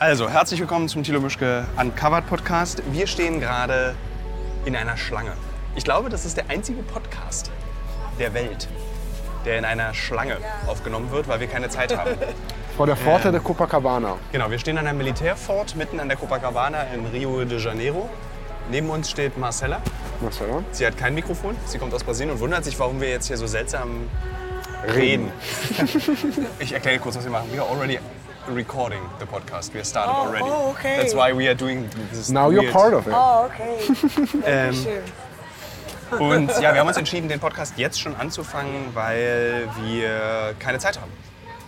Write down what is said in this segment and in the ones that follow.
Also, herzlich willkommen zum Thilo Mischke Uncovered Podcast. Wir stehen gerade in einer Schlange. Ich glaube, das ist der einzige Podcast der Welt, der in einer Schlange aufgenommen wird, weil wir keine Zeit haben. Vor der Pforte der Copacabana. Genau, wir stehen an einem Militärfort mitten an der Copacabana in Rio de Janeiro. Neben uns steht Marcella. Marcella? Sie hat kein Mikrofon, sie kommt aus Brasilien und wundert sich, warum wir jetzt hier so seltsam reden. ich erkläre kurz, was wir machen. We are already recording the podcast. We have started Oh, already. oh, okay. That's why we are doing this Now you're weird- part of it. Oh, okay. Ähm. Und ja, wir haben uns entschieden, den Podcast jetzt schon anzufangen, weil wir keine Zeit haben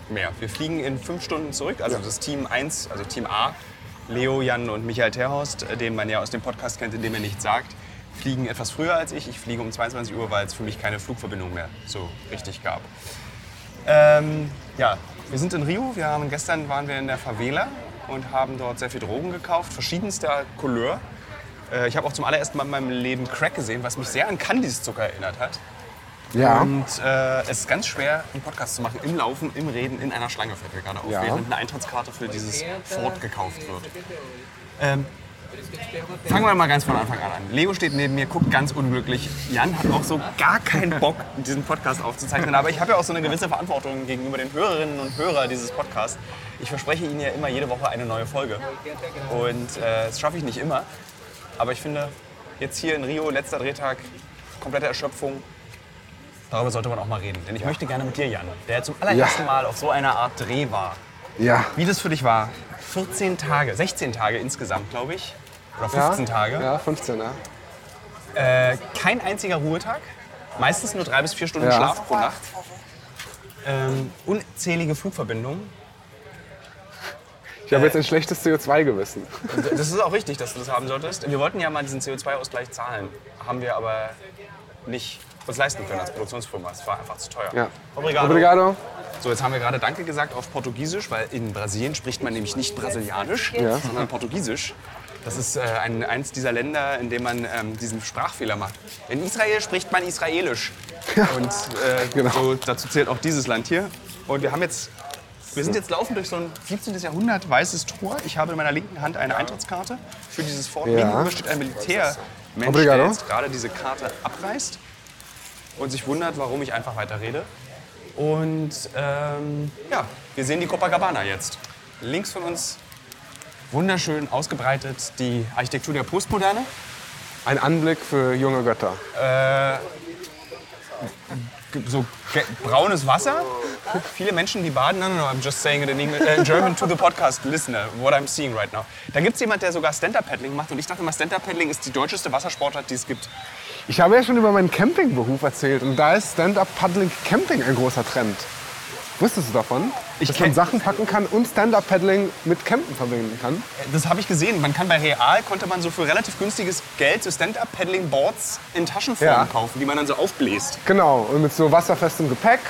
mehr. Wir fliegen in fünf Stunden zurück. Also das Team 1, also Team A, Leo, Jan und Michael Terhorst, äh, den man ja aus dem Podcast kennt, in dem er nichts sagt, fliegen etwas früher als ich. Ich fliege um 22 Uhr, weil es für mich keine Flugverbindung mehr so richtig gab. Ähm, ja, wir sind in Rio. Wir haben, gestern waren wir in der Favela und haben dort sehr viel Drogen gekauft, verschiedenster Couleur. Äh, Ich habe auch zum allerersten Mal in meinem Leben Crack gesehen, was mich sehr an Candice-Zucker erinnert hat. Ja. Und äh, es ist ganz schwer, einen Podcast zu machen, im Laufen, im Reden, in einer Schlange, fällt mir gerade auf, Ja. während eine Eintrittskarte für dieses Fort gekauft wird. Ähm, fangen wir mal ganz von Anfang an an. Leo steht neben mir, guckt ganz unglücklich. Jan hat auch so gar keinen Bock, diesen Podcast aufzuzeichnen. Aber ich habe ja auch so eine gewisse Verantwortung gegenüber den Hörerinnen und Hörern dieses Podcasts. Ich verspreche Ihnen ja immer jede Woche eine neue Folge. Und äh, das schaffe ich nicht immer. Aber ich finde, jetzt hier in Rio, letzter Drehtag, komplette Erschöpfung, Darüber sollte man auch mal reden. Denn ich möchte gerne mit dir, Jan, der zum allerersten Mal auf so einer Art Dreh war, Ja. wie das für dich war. 14 Tage, 16 Tage insgesamt, glaube ich. Oder 15 ja. Tage. Ja, 15, ja. Äh, kein einziger Ruhetag. Meistens nur drei bis vier Stunden Ja. Schlaf pro Nacht. Ähm, unzählige Flugverbindungen. Ich habe jetzt ein schlechtes CO2-Gewissen. Das ist auch richtig, dass du das haben solltest. Wir wollten ja mal diesen CO2-Ausgleich zahlen. Haben wir aber nicht uns leisten können als Produktionsfirma. Es war einfach zu teuer. Ja. Obrigado. Obrigado. So, jetzt haben wir gerade Danke gesagt auf Portugiesisch, weil in Brasilien spricht man nämlich nicht Brasilianisch, Ja. sondern Portugiesisch. Das ist äh, ein, eins dieser Länder, in dem man ähm, diesen Sprachfehler macht. In Israel spricht man Israelisch. Und äh, Genau. so, dazu zählt auch dieses Land hier. Und wir haben jetzt, wir sind jetzt laufen durch so ein 14. Jahrhundert weißes Tor. Ich habe in meiner linken Hand eine Eintrittskarte für dieses Fort. Ja. Gegenüber steht ein Militärmensch, der jetzt gerade diese Karte abreißt und sich wundert, warum ich einfach weiter rede. Und ähm, ja, wir sehen die Copacabana jetzt. Links von uns wunderschön ausgebreitet die Architektur der Postmoderne. Ein Anblick für junge Götter. So ge- braunes Wasser. Viele Menschen, die baden. No, no, no, I'm just saying it in, English, äh, in German to the podcast listener, what I'm seeing right now. Da gibt es jemand, der sogar Stand-Up-Paddling macht. Und ich dachte mal, Stand-Up-Paddling ist die deutscheste Wassersportart, die es gibt. Ich habe ja schon über meinen Campingberuf erzählt und da ist Stand-Up-Paddling Camping ein großer Trend. Wusstest du davon? Ich Dass man Sachen packen kann und Stand-Up-Paddling mit Campen verbinden kann? Das habe ich gesehen. Man kann bei Real konnte man so für relativ günstiges Geld so Stand-Up-Paddling-Boards in Taschenform Ja. kaufen, die man dann so aufbläst. Genau, und mit so wasserfestem Gepäck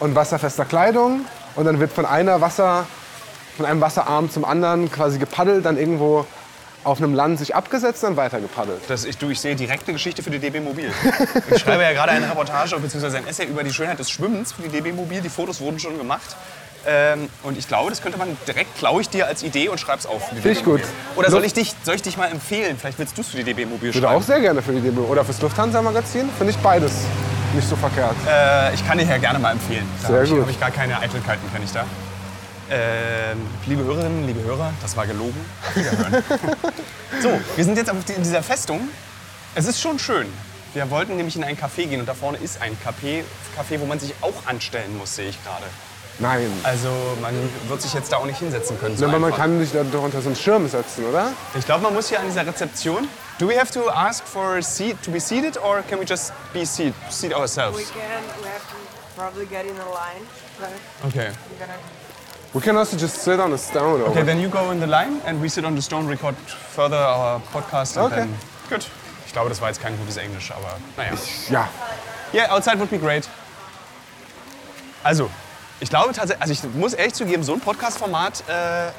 und wasserfester Kleidung. Und dann wird von einer Wasser, von einem Wasserarm zum anderen quasi gepaddelt, dann irgendwo auf einem Land sich abgesetzt, dann weiter gepaddelt. Das, ich, du, ich sehe direkt eine Geschichte für die DB Mobil. Ich schreibe ja gerade eine Reportage bzw. ein Essay über die Schönheit des Schwimmens für die DB Mobil. Die Fotos wurden schon gemacht. Ähm, und ich glaube, das könnte man direkt, klaue ich dir als Idee und schreib's auf. Finde ich gut. Oder soll ich, dich, soll ich dich mal empfehlen? Vielleicht willst du es für die DB Mobil Ich würde schreiben. auch sehr gerne für die DB oder fürs Lufthansa-Magazin. Finde ich beides nicht so verkehrt. Äh, ich kann dir ja gerne mal empfehlen. Da Sehr habe ich, hab ich gar keine Eitelkeiten, kann ich da. Ähm, liebe Hörerinnen, liebe Hörer, das war gelogen. Wiederhören. so, wir sind jetzt auf die- in dieser Festung. Es ist schon schön. Wir wollten nämlich in ein Café gehen und da vorne ist ein Café, Café wo man sich auch anstellen muss, sehe ich gerade. Nein. Also man wird sich jetzt da auch nicht hinsetzen können. So Aber man kann sich da doch unter so einen Schirm setzen, oder? ich glaube, man muss hier an dieser Rezeption. Do we have to ask for a seat to be seated or can we just be seat, seat We ourselves? can, we have to probably get in a line. Okay. We can also just sit on a stone. Okay, then you go in the line and we sit on the stone, record further our podcast and Okay. then... Gut. Ich glaube, das war jetzt kein gutes Englisch, aber naja. Ja. Yeah, outside would be great. Also, ich glaube tatsächlich, also ich muss ehrlich zugeben, so ein Podcast-Format, äh,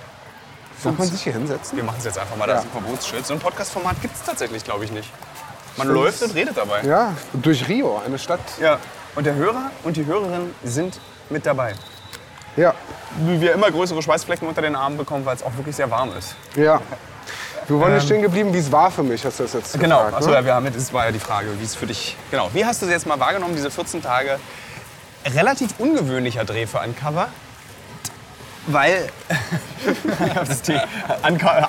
Darf man sich hier hinsetzen? wir machen es jetzt einfach mal, da ist ein Verbotsschild. So ein Podcast-Format gibt es tatsächlich, glaube ich, nicht. Man läuft und redet dabei. Ja, durch Rio, eine Stadt. Ja. Und der Hörer und die Hörerin sind mit dabei. Ja, wie wir immer größere Schweißflecken unter den Armen bekommen, weil es auch wirklich sehr warm ist. ja. Wir wollen nicht stehen geblieben, wie es war für mich, hast du das jetzt Genau, gefragt, achso, ne? ja, wir haben, das war ja die Frage, wie es für dich. Genau. Wie hast du es jetzt mal wahrgenommen, diese 14 Tage? Relativ ungewöhnlicher Dreh für Uncover. Weil. das ist die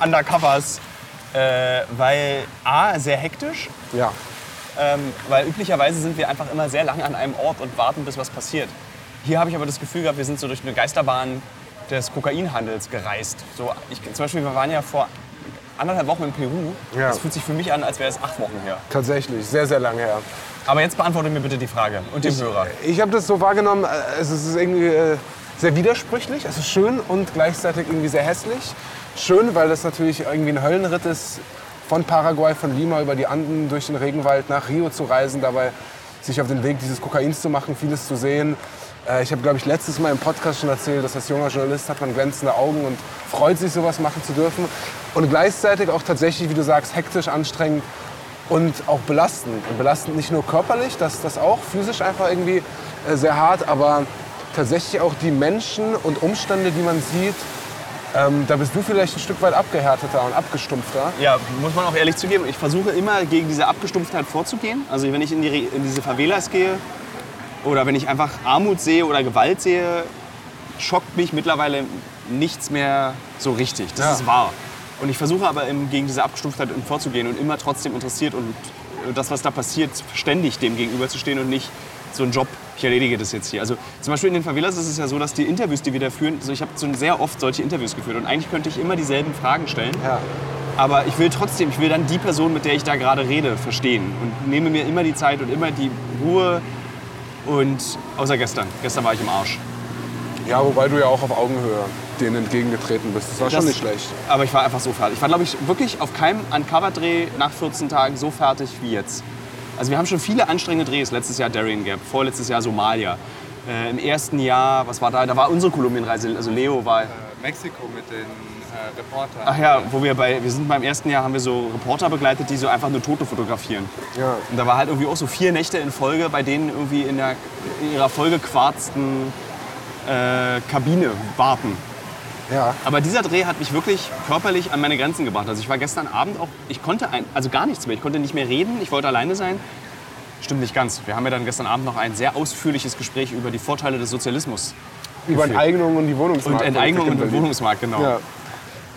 Undercovers. Äh, weil A, sehr hektisch. Ja. Ähm, weil üblicherweise sind wir einfach immer sehr lange an einem Ort und warten, bis was passiert. Hier habe ich aber das Gefühl gehabt, wir sind so durch eine Geisterbahn des Kokainhandels gereist. So, ich, zum Beispiel, wir waren ja vor anderthalb Wochen in Peru. Ja. Das fühlt sich für mich an, als wäre es acht Wochen her. Tatsächlich, sehr, sehr lange her. Aber jetzt beantworte mir bitte die Frage und dem Hörer. Ich habe das so wahrgenommen, äh, es ist irgendwie äh, sehr widersprüchlich. Es ist schön und gleichzeitig irgendwie sehr hässlich. Schön, weil das natürlich irgendwie ein Höllenritt ist, von Paraguay, von Lima über die Anden durch den Regenwald nach Rio zu reisen, dabei sich auf den Weg dieses Kokains zu machen, vieles zu sehen. Äh, Ich habe, glaube ich, letztes Mal im Podcast schon erzählt, dass als junger Journalist hat man glänzende Augen und freut sich, sowas machen zu dürfen. Und gleichzeitig auch tatsächlich, wie du sagst, hektisch, anstrengend und auch belastend. Und belastend nicht nur körperlich, das, das auch, physisch einfach irgendwie äh, sehr hart, aber tatsächlich auch die Menschen und Umstände, die man sieht, ähm, da bist du vielleicht ein Stück weit abgehärteter und abgestumpfter. Ja, muss man auch ehrlich zugeben, ich versuche immer gegen diese Abgestumpftheit vorzugehen. Also wenn ich in, die, in diese Favelas gehe oder wenn ich einfach Armut sehe oder Gewalt sehe, schockt mich mittlerweile nichts mehr so richtig. Das Ja. ist wahr. Und ich versuche aber gegen diese Abgestumpftheit vorzugehen und immer trotzdem interessiert und äh, das, was da passiert, ständig dem gegenüberzustehen und nicht so ein Job, ich erledige das jetzt hier. Also zum Beispiel in den Favelas ist es ja so, dass die Interviews, die wir da führen, also ich habe so sehr oft solche Interviews geführt und eigentlich könnte ich immer dieselben Fragen stellen. Ja. Aber ich will trotzdem, ich will dann die Person, mit der ich da gerade rede, verstehen und nehme mir immer die Zeit und immer die Ruhe. Und außer gestern. Gestern war ich im Arsch. ja, wobei du ja auch auf Augenhöhe denen entgegengetreten bist. Das war schon Das- nicht schlecht. Aber ich war einfach so fertig. Ich war, glaube ich, wirklich auf keinem Uncover-Dreh nach 14 Tagen so fertig wie jetzt. Also wir haben schon viele anstrengende Drehs. Letztes Jahr Darien Gap, vorletztes Jahr Somalia. Äh, Im ersten Jahr, was war da? Da war unsere Kolumbienreise. Also Leo war Mexiko mit den äh, Reportern. Ach ja, wo wir bei, wir sind beim ersten Jahr, haben wir so Reporter begleitet, die so einfach nur Tote fotografieren. Ja. Und da war halt irgendwie auch so vier Nächte in Folge, bei denen irgendwie in, der, in ihrer vollgequarzten äh, Kabine warten. Ja. Aber dieser Dreh hat mich wirklich körperlich an meine Grenzen gebracht. Also ich war gestern Abend auch, ich konnte ein, also gar nichts mehr. Ich konnte nicht mehr reden, ich wollte alleine sein. Stimmt nicht ganz. Wir haben ja dann gestern Abend noch ein sehr ausführliches Gespräch über die Vorteile des Sozialismus Über. Enteignung und die Wohnungsmarkt. und Enteignung und den. Wohnungsmarkt, genau. Ja.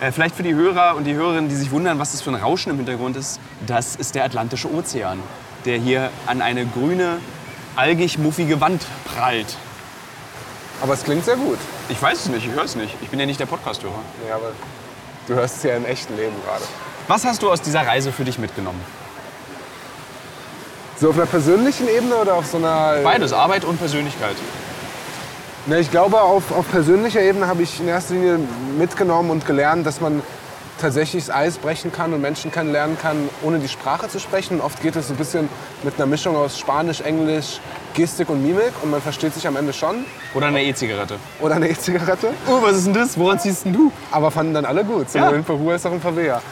Äh, vielleicht für die Hörer und die Hörerinnen, die sich wundern, was das für ein Rauschen im Hintergrund ist, das ist der Atlantische Ozean, der hier an eine grüne, algig-muffige Wand prallt. Aber es klingt sehr gut. Ich weiß es nicht, ich höre es nicht. Ich bin ja nicht der Podcast-Hörer. Ja, aber du hörst es ja im echten Leben gerade. Was hast du aus dieser Reise für dich mitgenommen? So auf einer persönlichen Ebene oder auf so einer... Beides, Arbeit und Persönlichkeit. Ne, ich glaube, auf, auf persönlicher Ebene habe ich in erster Linie mitgenommen und gelernt, dass man tatsächlich das Eis brechen kann und Menschen kennenlernen kann, ohne die Sprache zu sprechen. Oft geht es so ein bisschen mit einer Mischung aus Spanisch, Englisch, Gestik und Mimik und man versteht sich am Ende schon. Oder eine E-Zigarette. Oder eine E-Zigarette. Oh, was ist denn das? Woran ziehst denn du? Aber fanden dann alle gut, sowohl Ja. in Peru als auch in Favela.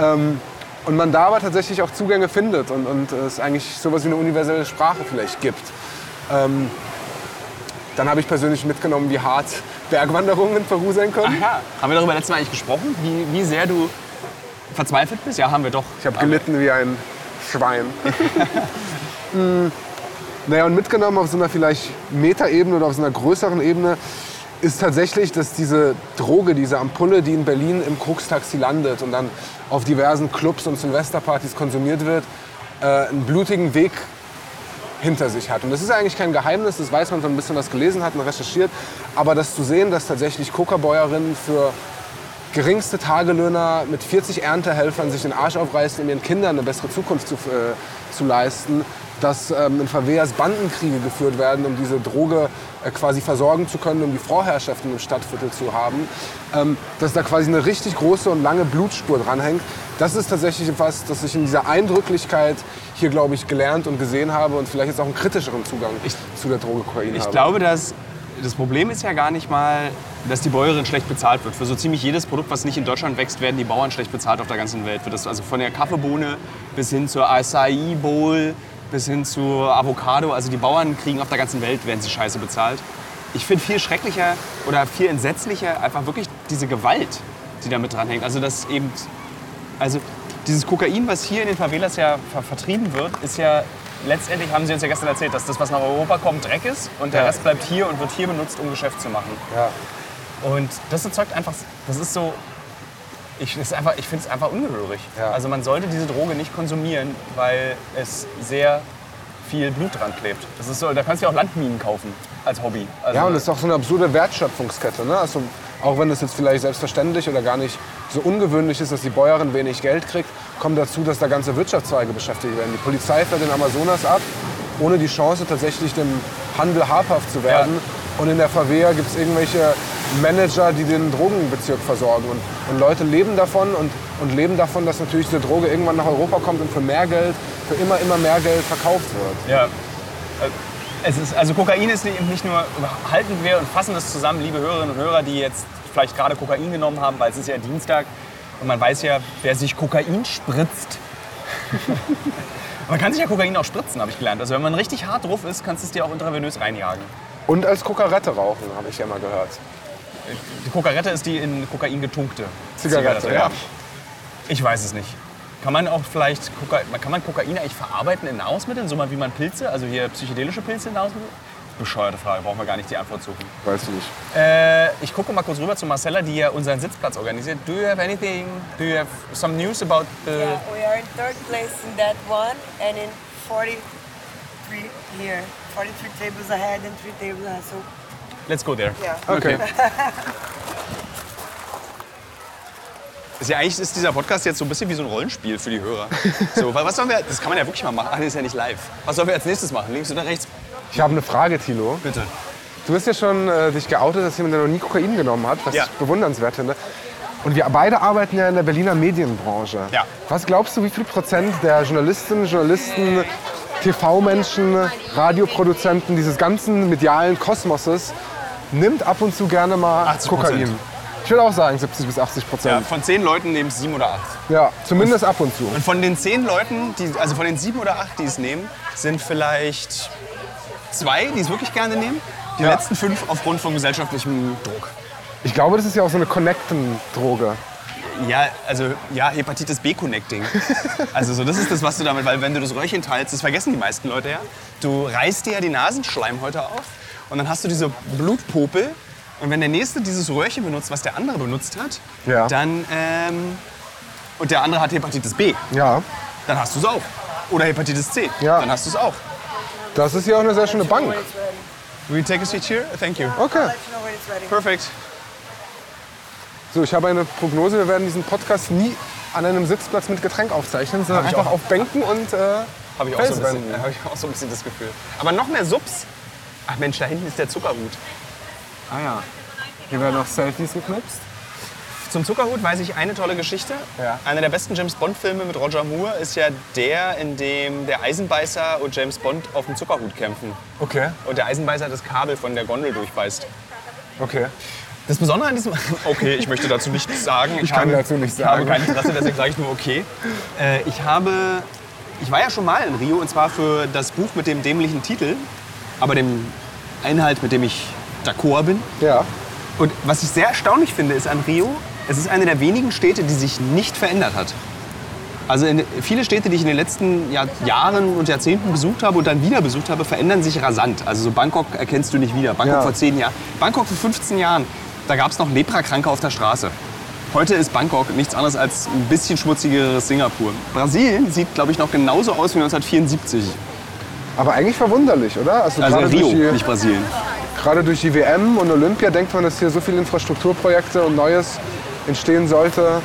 Ähm, und man da aber tatsächlich auch Zugänge findet und, und es eigentlich sowas wie eine universelle Sprache vielleicht gibt. Ähm, dann habe ich persönlich mitgenommen, wie hart Bergwanderungen in Peru sein können. Ach ja, haben wir darüber letztes Mal eigentlich gesprochen, wie, wie sehr du verzweifelt bist? Ja, haben wir doch. Ich habe gelitten wie ein Schwein. Mm, naja, und mitgenommen auf so einer vielleicht Metaebene oder auf so einer größeren Ebene ist tatsächlich, dass diese Droge, diese Ampulle, die in Berlin im Krux-Taxi landet und dann auf diversen Clubs und Silvesterpartys konsumiert wird, äh, einen blutigen Weg hinter sich hat. Und das ist eigentlich kein Geheimnis, das weiß man, wenn man ein bisschen was gelesen hat und recherchiert. Aber das zu sehen, dass tatsächlich Coca-Bäuerinnen für geringste Tagelöhner mit 40 Erntehelfern sich den Arsch aufreißen, um ihren Kindern eine bessere Zukunft zu, äh, zu leisten, dass ähm, in Favelas Bandenkriege geführt werden, um diese Droge äh, quasi versorgen zu können, um die Vorherrschaft in dem Stadtviertel zu haben, ähm, dass da quasi eine richtig große und lange Blutspur dranhängt. Das ist tatsächlich etwas, das ich in dieser Eindrücklichkeit hier, glaube ich, gelernt und gesehen habe und vielleicht jetzt auch einen kritischeren Zugang zu der Droge Kokain Ich habe. glaube, dass das Problem ist ja gar nicht mal, dass die Bäuerin schlecht bezahlt wird. Für so ziemlich jedes Produkt, was nicht in Deutschland wächst, werden die Bauern schlecht bezahlt auf der ganzen Welt. Also von der Kaffeebohne bis hin zur Acai Bowl bis hin zur Avocado. Also die Bauern kriegen auf der ganzen Welt, werden sie scheiße bezahlt. ich finde viel schrecklicher oder viel entsetzlicher einfach wirklich diese Gewalt, die da mit dranhängt. Also das eben, also dieses Kokain, was hier in den Favelas ja ver vertrieben wird, ist ja letztendlich, haben sie uns ja gestern erzählt, dass das, was nach Europa kommt, Dreck ist und der Ja. Rest bleibt hier und wird hier benutzt, um Geschäft zu machen. Ja. Und das erzeugt einfach, das ist so, ich, das ist einfach- ich finde es einfach ungehörig. Ja. Also man sollte diese Droge nicht konsumieren, weil es sehr viel Blut dran klebt. Das ist so, da kannst du ja auch Landminen kaufen als Hobby. Also, Ja, und es ist auch so eine absurde Wertschöpfungskette. Ne? Also, auch wenn es jetzt vielleicht selbstverständlich oder gar nicht so ungewöhnlich ist, dass die Bäuerin wenig Geld kriegt, kommt dazu, dass da ganze Wirtschaftszweige beschäftigt werden. Die Polizei fährt den Amazonas ab, ohne die Chance tatsächlich dem Handel habhaft zu werden. Und in der Favela gibt es irgendwelche Manager, die den Drogenbezirk versorgen. Und, und Leute leben davon und, und leben davon, dass natürlich diese Droge irgendwann nach Europa kommt und für mehr Geld, für immer, immer mehr Geld verkauft wird. Ja. Äh, Es ist, also Kokain ist nicht nur, halten wir und fassen das zusammen, liebe Hörerinnen und Hörer, die jetzt vielleicht gerade Kokain genommen haben, weil es ist ja Dienstag und man weiß ja, wer sich Kokain spritzt. man kann sich ja Kokain auch spritzen, habe ich gelernt. Also wenn man richtig hart drauf ist, kannst du es dir auch intravenös reinjagen. Und als Kokarette rauchen, habe ich ja mal gehört. Die Kokarette ist die in Kokain getunkte Zigarette, ja. Ich weiß es nicht. Kann man auch vielleicht Koka kann man Kokain eigentlich verarbeiten in Nahrungsmitteln, so mal wie man Pilze, also hier psychedelische Pilze in Nahrungsmitteln? Bescheuerte Frage, brauchen wir gar nicht die Antwort suchen. Weißt du nicht. Äh, ich gucke mal kurz rüber zu Marcella, die ja unseren Sitzplatz organisiert. Do you have anything, do you have some news about the... Yeah, we are in third place in that one and in 43 here. 43 tables ahead and 3 tables ahead. So, Let's go there. yeah. Okay. Ist ja eigentlich ist dieser Podcast jetzt so ein bisschen wie so ein Rollenspiel für die Hörer. So, wa- was sollen wir, das kann man ja wirklich mal machen. Ach, das ist ja nicht live. Was sollen wir als nächstes machen? Links oder rechts? Ich habe eine Frage, Thilo. Bitte. Du hast ja schon äh, dich geoutet, dass jemand, der noch nie Kokain genommen hat, was Ja. ich bewundernswert finde. Und wir beide arbeiten ja in der Berliner Medienbranche. Ja. Was glaubst du, wie viel Prozent der Journalistinnen, Journalisten, TV-Menschen, Radioproduzenten dieses ganzen medialen Kosmoses nimmt ab und zu gerne mal 80%. Kokain? Ich würde auch sagen 70 bis 80 Ja, Prozent. von zehn Leuten nehmen es sieben oder acht. Ja. zumindest ab und zu. Und von den zehn Leuten, die, also von den sieben oder acht, die es nehmen, sind vielleicht zwei, die es wirklich gerne nehmen. Die Ja. letzten fünf aufgrund von gesellschaftlichem Druck. Ich glaube, das ist ja auch so eine Connecten-Droge. Ja, also ja, Hepatitis B-Connecting. Also so, das ist das, was du damit, weil wenn du das Röhrchen teilst, das vergessen die meisten Leute ja. Du reißt dir ja die Nasenschleimhäute auf und dann hast du diese Blutpopel. Und wenn der Nächste dieses Röhrchen benutzt, was der andere benutzt hat, Ja. dann ähm, und der andere hat Hepatitis B, Ja, dann hast du es auch. Oder Hepatitis C, Ja. dann hast du es auch. das ist ja auch eine sehr schöne Bank. You take a seat here? Thank you. Okay. Perfect. So, ich habe eine Prognose, wir werden diesen Podcast nie an einem Sitzplatz mit Getränk aufzeichnen, sondern einfach auch. auf Bänken und äh, Habe ich, so hab ich auch so ein bisschen das Gefühl. Aber noch mehr Subs. Ach Mensch, da hinten ist der Zuckerhut. Ah ja. Hier werden noch Selfies geknipst. Zum Zuckerhut weiß ich eine tolle Geschichte. Ja. Einer der besten James Bond-Filme mit Roger Moore ist ja der, in dem der Eisenbeißer und James Bond auf dem Zuckerhut kämpfen. Okay. Und der Eisenbeißer das Kabel von der Gondel durchbeißt. Okay. Das Besondere an diesem. Okay, ich möchte dazu nichts sagen. Ich kann dazu nichts Ich habe sagen. kein Interesse, deswegen sage ich nur okay. Äh, ich habe. Ich war ja schon mal in Rio und zwar für das Buch mit dem dämlichen Titel, aber dem Inhalt, mit dem ich d'accord bin. Ja. Und was ich sehr erstaunlich finde, ist an Rio, es ist eine der wenigen Städte, die sich nicht verändert hat. Also viele Städte, die ich in den letzten Jahr, Jahren und Jahrzehnten besucht habe und dann wieder besucht habe, verändern sich rasant. Also so Bangkok erkennst du nicht wieder. Bangkok Ja. vor zehn Jahren. Bangkok vor 15 Jahren, da gab es noch Leprakranke auf der Straße. Heute ist Bangkok nichts anderes als ein bisschen schmutzigeres Singapur. Brasilien sieht, glaube ich, noch genauso aus wie 1974. Aber eigentlich verwunderlich, oder? Also, Also gerade, Rio, durch die, nicht Brasilien. gerade durch die WM und Olympia denkt man, dass hier so viele Infrastrukturprojekte und Neues entstehen sollte.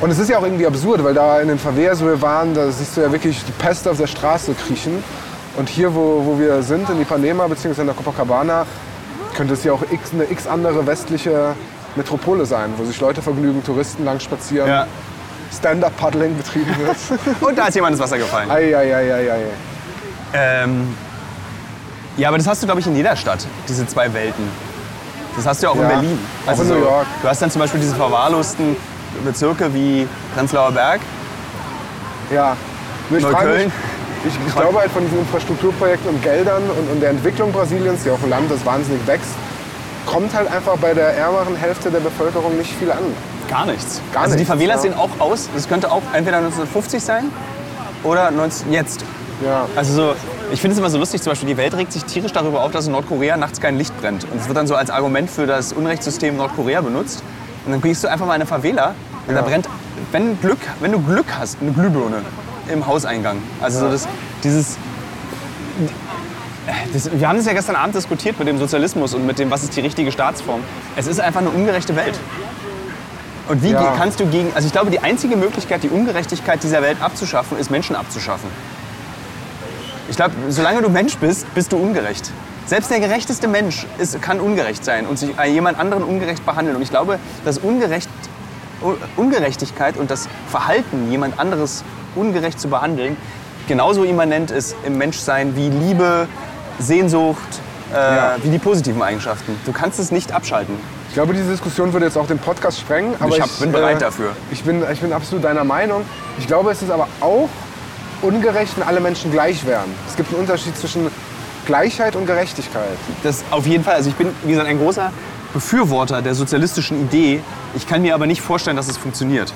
Und es ist ja auch irgendwie absurd, weil da in den Favelas, wo wir waren, da siehst du ja wirklich die Pest auf der Straße kriechen. Und hier, wo, wo wir sind, in Ipanema bzw. in der Copacabana, könnte es ja auch x, eine x andere westliche Metropole sein, wo sich Leute vergnügen, Touristen lang spazieren, Ja. Stand-up-Paddling betrieben wird. Und da ist jemand ins Wasser gefallen. ei, ei, ei, ei, ei. Ähm, ja, aber das hast du, glaube ich, in jeder Stadt, diese zwei Welten. Das hast du ja auch in Ja, Berlin. Also auch in New York. Du hast dann zum Beispiel diese verwahrlosten Bezirke wie Prenzlauer Berg, Ja. Ich Neukölln. mich, Ich, ich glaube halt von diesen Infrastrukturprojekten und Geldern und, und der Entwicklung Brasiliens, die auf ein Land, das wahnsinnig wächst, kommt halt einfach bei der ärmeren Hälfte der Bevölkerung nicht viel an. Gar nichts. Gar also die nichts, Favelas ja. sehen auch aus, das könnte auch entweder 1950 sein oder 19, jetzt. Ja. Also so, ich finde es immer so lustig, zum Beispiel die Welt regt sich tierisch darüber auf, dass in Nordkorea nachts kein Licht brennt. Und es wird dann so als Argument für das Unrechtssystem Nordkorea benutzt. Und dann kriegst du einfach mal eine Favela und da Ja. brennt, wenn, Glück, wenn du Glück hast, eine Glühbirne im Hauseingang. Also so das, dieses... Das, wir haben das ja gestern Abend diskutiert mit dem Sozialismus und mit dem, was ist die richtige Staatsform. Es ist einfach eine ungerechte Welt. Und wie Ja. kannst du gegen. Also ich glaube, die einzige Möglichkeit, die Ungerechtigkeit dieser Welt abzuschaffen, ist Menschen abzuschaffen. Ich glaube, solange du Mensch bist, bist du ungerecht. Selbst der gerechteste Mensch ist, kann ungerecht sein und sich äh, jemand anderen ungerecht behandeln. Und ich glaube, dass Ungerecht, Un- Ungerechtigkeit und das Verhalten, jemand anderes ungerecht zu behandeln, genauso immanent ist im Menschsein wie Liebe, Sehnsucht, äh, Ja. wie die positiven Eigenschaften. Du kannst es nicht abschalten. Ich glaube, diese Diskussion würde jetzt auch den Podcast sprengen. Aber Ich hab- bin bereit dafür. Ich bin, ich bin absolut deiner Meinung. Ich glaube, es ist aber auch ungerecht, wenn alle Menschen gleich wären. Es gibt einen Unterschied zwischen Gleichheit und Gerechtigkeit. Das auf jeden Fall. Also ich bin, wie gesagt, ein großer Befürworter der sozialistischen Idee. Ich kann mir aber nicht vorstellen, dass es funktioniert.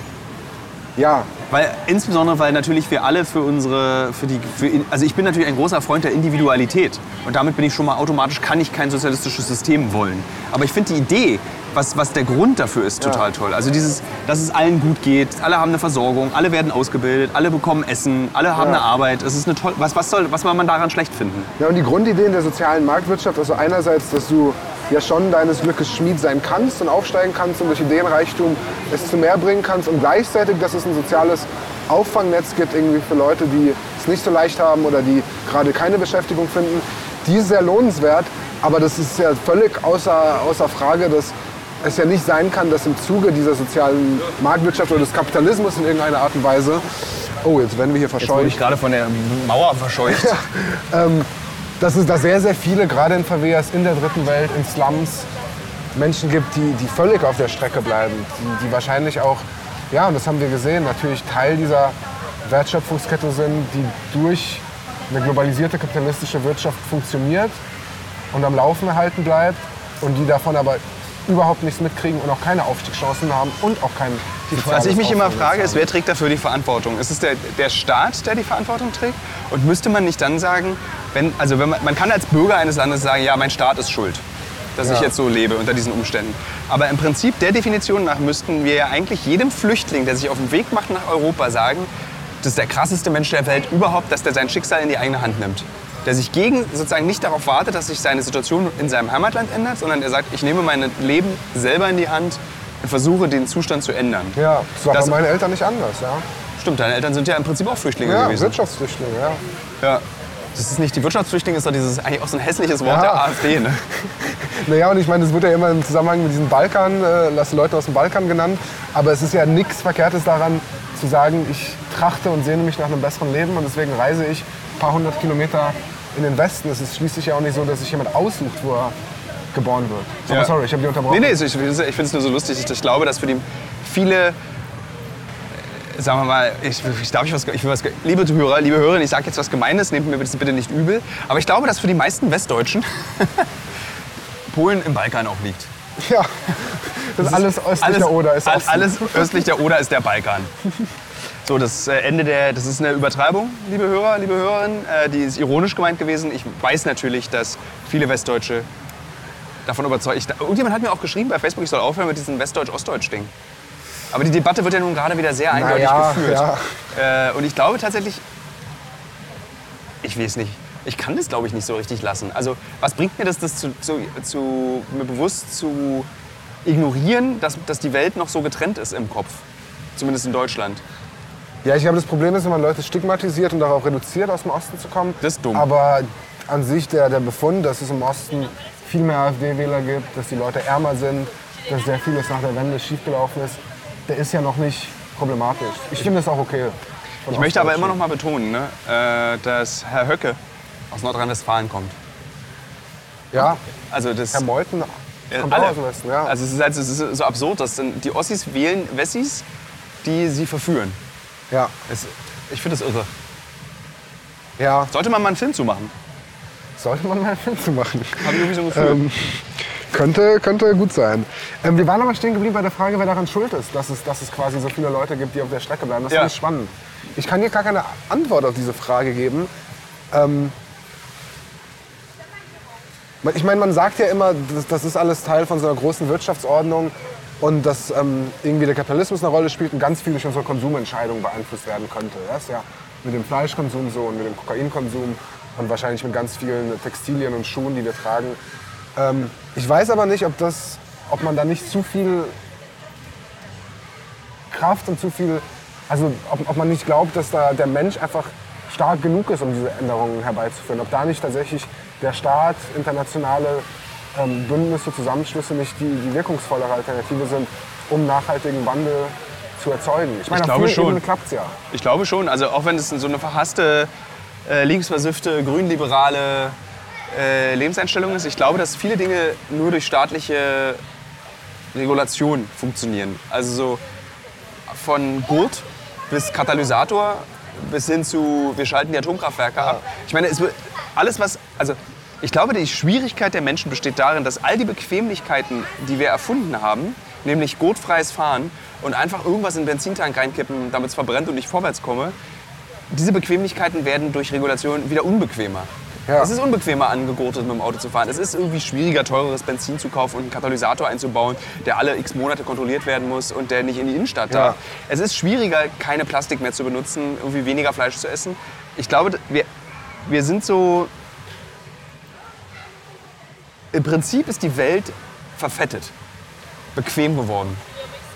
Ja, Weil, insbesondere, weil natürlich wir alle für unsere, für die, für, also ich bin natürlich ein großer Freund der Individualität. Und damit bin ich schon mal automatisch, kann ich kein sozialistisches System wollen. Aber ich finde die Idee, was, was der Grund dafür ist, total toll. Also dieses, dass es allen gut geht, alle haben eine Versorgung, alle werden ausgebildet, alle bekommen Essen, alle haben Ja. eine Arbeit. Es ist eine toll, was, was, soll, was soll man daran schlecht finden? Ja, und die Grundidee in der sozialen Marktwirtschaft, also einerseits, dass du ja schon deines Glückes Schmied sein kannst und aufsteigen kannst und durch Ideenreichtum es zu mehr bringen kannst und gleichzeitig, dass es ein soziales Auffangnetz gibt irgendwie für Leute, die es nicht so leicht haben oder die gerade keine Beschäftigung finden, die ist sehr lohnenswert, aber das ist ja völlig außer, außer Frage, dass es ja nicht sein kann, dass im Zuge dieser sozialen Marktwirtschaft oder des Kapitalismus in irgendeiner Art und Weise, oh, jetzt werden wir hier Wurde verscheucht. ich gerade von der Mauer verscheucht. dass es da sehr, sehr viele, gerade in Favelas in der dritten Welt, in Slums, Menschen gibt, die, die völlig auf der Strecke bleiben. Die, die wahrscheinlich auch, ja, und das haben wir gesehen, natürlich Teil dieser Wertschöpfungskette sind, die durch eine globalisierte kapitalistische Wirtschaft funktioniert und am Laufen erhalten bleibt und die davon aber überhaupt nichts mitkriegen und auch keine Aufstiegschancen haben und auch kein Was ich mich immer frage, ist, wer trägt dafür die Verantwortung? Ist es der, der Staat, der die Verantwortung trägt? Und müsste man nicht dann sagen, wenn, also wenn man, man kann als Bürger eines Landes sagen, ja, mein Staat ist schuld, dass ich Ja. jetzt so lebe unter diesen Umständen. Aber im Prinzip der Definition nach müssten wir ja eigentlich jedem Flüchtling, der sich auf den Weg macht nach Europa, sagen, das ist der krasseste Mensch der Welt überhaupt, dass der sein Schicksal in die eigene Hand nimmt. Der sich gegen sozusagen nicht darauf wartet, dass sich seine Situation in seinem Heimatland ändert, sondern der sagt, ich nehme mein Leben selber in die Hand und versuche den Zustand zu ändern. Ja, das war Das- bei meinen Eltern nicht anders. Ja, Stimmt, deine Eltern sind ja im Prinzip auch Flüchtlinge ja gewesen. Wirtschaftsflüchtlinge, ja. Ja. Das ist nicht die Wirtschaftsflüchtlinge, ist doch dieses eigentlich auch so ein hässliches Wort Ja. der AfD. Ne? Naja, und ich meine, es wird ja immer im Zusammenhang mit diesem Balkan, äh, lassen Leute aus dem Balkan genannt, aber es ist ja nichts Verkehrtes daran zu sagen, ich trachte und sehne mich nach einem besseren Leben und deswegen reise ich ein paar hundert Kilometer in den Westen. Es ist schließlich ja auch nicht so, dass sich jemand aussucht, wo er geboren wird. So, Ja. Sorry, ich habe dich unterbrochen. Nee, nee, ich, ich finde es nur so lustig. Ich, ich glaube, dass für die viele, äh, sagen wir mal, ich, ich darf ich was, ich will was, liebe Hörer, liebe Hörerinnen, ich sage jetzt was Gemeines, nehmt mir das bitte nicht übel. Aber ich glaube, dass für die meisten Westdeutschen Polen im Balkan auch liegt. Ja, das ist alles östlich der Oder ist Osten. alles östlich der Oder ist der Balkan. So, das äh, Ende der, das ist eine Übertreibung, liebe Hörer, liebe Hörerinnen. Äh, Die ist ironisch gemeint gewesen. Ich weiß natürlich, dass viele Westdeutsche davon überzeugt. Ich, irgendjemand hat mir auch geschrieben bei Facebook, ich soll aufhören mit diesem Westdeutsch-Ostdeutsch-Ding. Aber die Debatte wird ja nun gerade wieder sehr eindeutig Naja, geführt. ja. Äh, und ich glaube tatsächlich, ich weiß nicht, ich kann das glaube ich nicht so richtig lassen. Also was bringt mir das, das zu, zu, zu mir bewusst zu ignorieren, dass, dass die Welt noch so getrennt ist im Kopf? Zumindest in Deutschland. Ja, ich glaube, das Problem ist, wenn man Leute stigmatisiert und darauf reduziert, aus dem Osten zu kommen. Das ist dumm. Aber an sich der, der Befund, dass es im Osten viel mehr AfD-Wähler gibt, dass die Leute ärmer sind, dass sehr vieles nach der Wende schiefgelaufen ist, der ist ja noch nicht problematisch. Ich finde das auch okay. Ich möchte aber immer noch mal betonen, ne, äh, dass Herr Höcke aus Nordrhein-Westfalen kommt. Ja, Also das, Herr Meuthen äh, kommt alle. auch aus dem Westen, ja. Also es ist, halt, es ist so absurd, dass die Ossis wählen Wessis, die sie verführen. Ja. Es, ich finde das irre. Ja, Sollte man mal einen Film zu machen? sollte man mal einen Film zu machen. Habe ich irgendwie so ein Gefühl. Ähm, könnte, könnte gut sein. Ähm, wir waren aber stehen geblieben bei der Frage, wer daran schuld ist, dass es, dass es quasi so viele Leute gibt, die auf der Strecke bleiben. Das Ja. finde ich spannend. Ich kann hier gar keine Antwort auf diese Frage geben. Ähm, ich meine, man sagt ja immer, das, das ist alles Teil von so einer großen Wirtschaftsordnung und dass ähm, irgendwie der Kapitalismus eine Rolle spielt und ganz viel durch unsere Konsumentscheidungen beeinflusst werden könnte. Das ist ja mit dem Fleischkonsum so und mit dem Kokainkonsum und wahrscheinlich mit ganz vielen Textilien und Schuhen, die wir tragen. Ähm, ich weiß aber nicht, ob, das, ob man da nicht zu viel Kraft und zu viel, also ob, ob man nicht glaubt, dass da der Mensch einfach stark genug ist, um diese Änderungen herbeizuführen. Ob da nicht tatsächlich der Staat, internationale ähm, Bündnisse, Zusammenschlüsse nicht die, die wirkungsvollere Alternative sind, um nachhaltigen Wandel zu erzeugen. Ich meine, Ich glaube schon. Ebenen klappt es ja. Ich glaube schon. Also auch wenn es so eine verhasste, äh, linksversiffte, grünliberale äh, Lebenseinstellung ist, ich glaube, dass viele Dinge nur durch staatliche Regulation funktionieren. Also so von Gurt bis Katalysator bis hin zu, wir schalten die Atomkraftwerke ab. Ich meine, es wird alles was, also ich glaube, die Schwierigkeit der Menschen besteht darin, dass all die Bequemlichkeiten, die wir erfunden haben, nämlich gurtfreies Fahren und einfach irgendwas in den Benzintank reinkippen, damit es verbrennt und ich vorwärts komme, diese Bequemlichkeiten werden durch Regulation wieder unbequemer. Ja. Es ist unbequemer, angegurtet mit dem Auto zu fahren. Es ist irgendwie schwieriger, teureres Benzin zu kaufen und einen Katalysator einzubauen, der alle x Monate kontrolliert werden muss und der nicht in die Innenstadt Ja. darf. Es ist schwieriger, keine Plastik mehr zu benutzen, irgendwie weniger Fleisch zu essen. Ich glaube, wir, wir sind so... Im Prinzip ist die Welt verfettet, bequem geworden.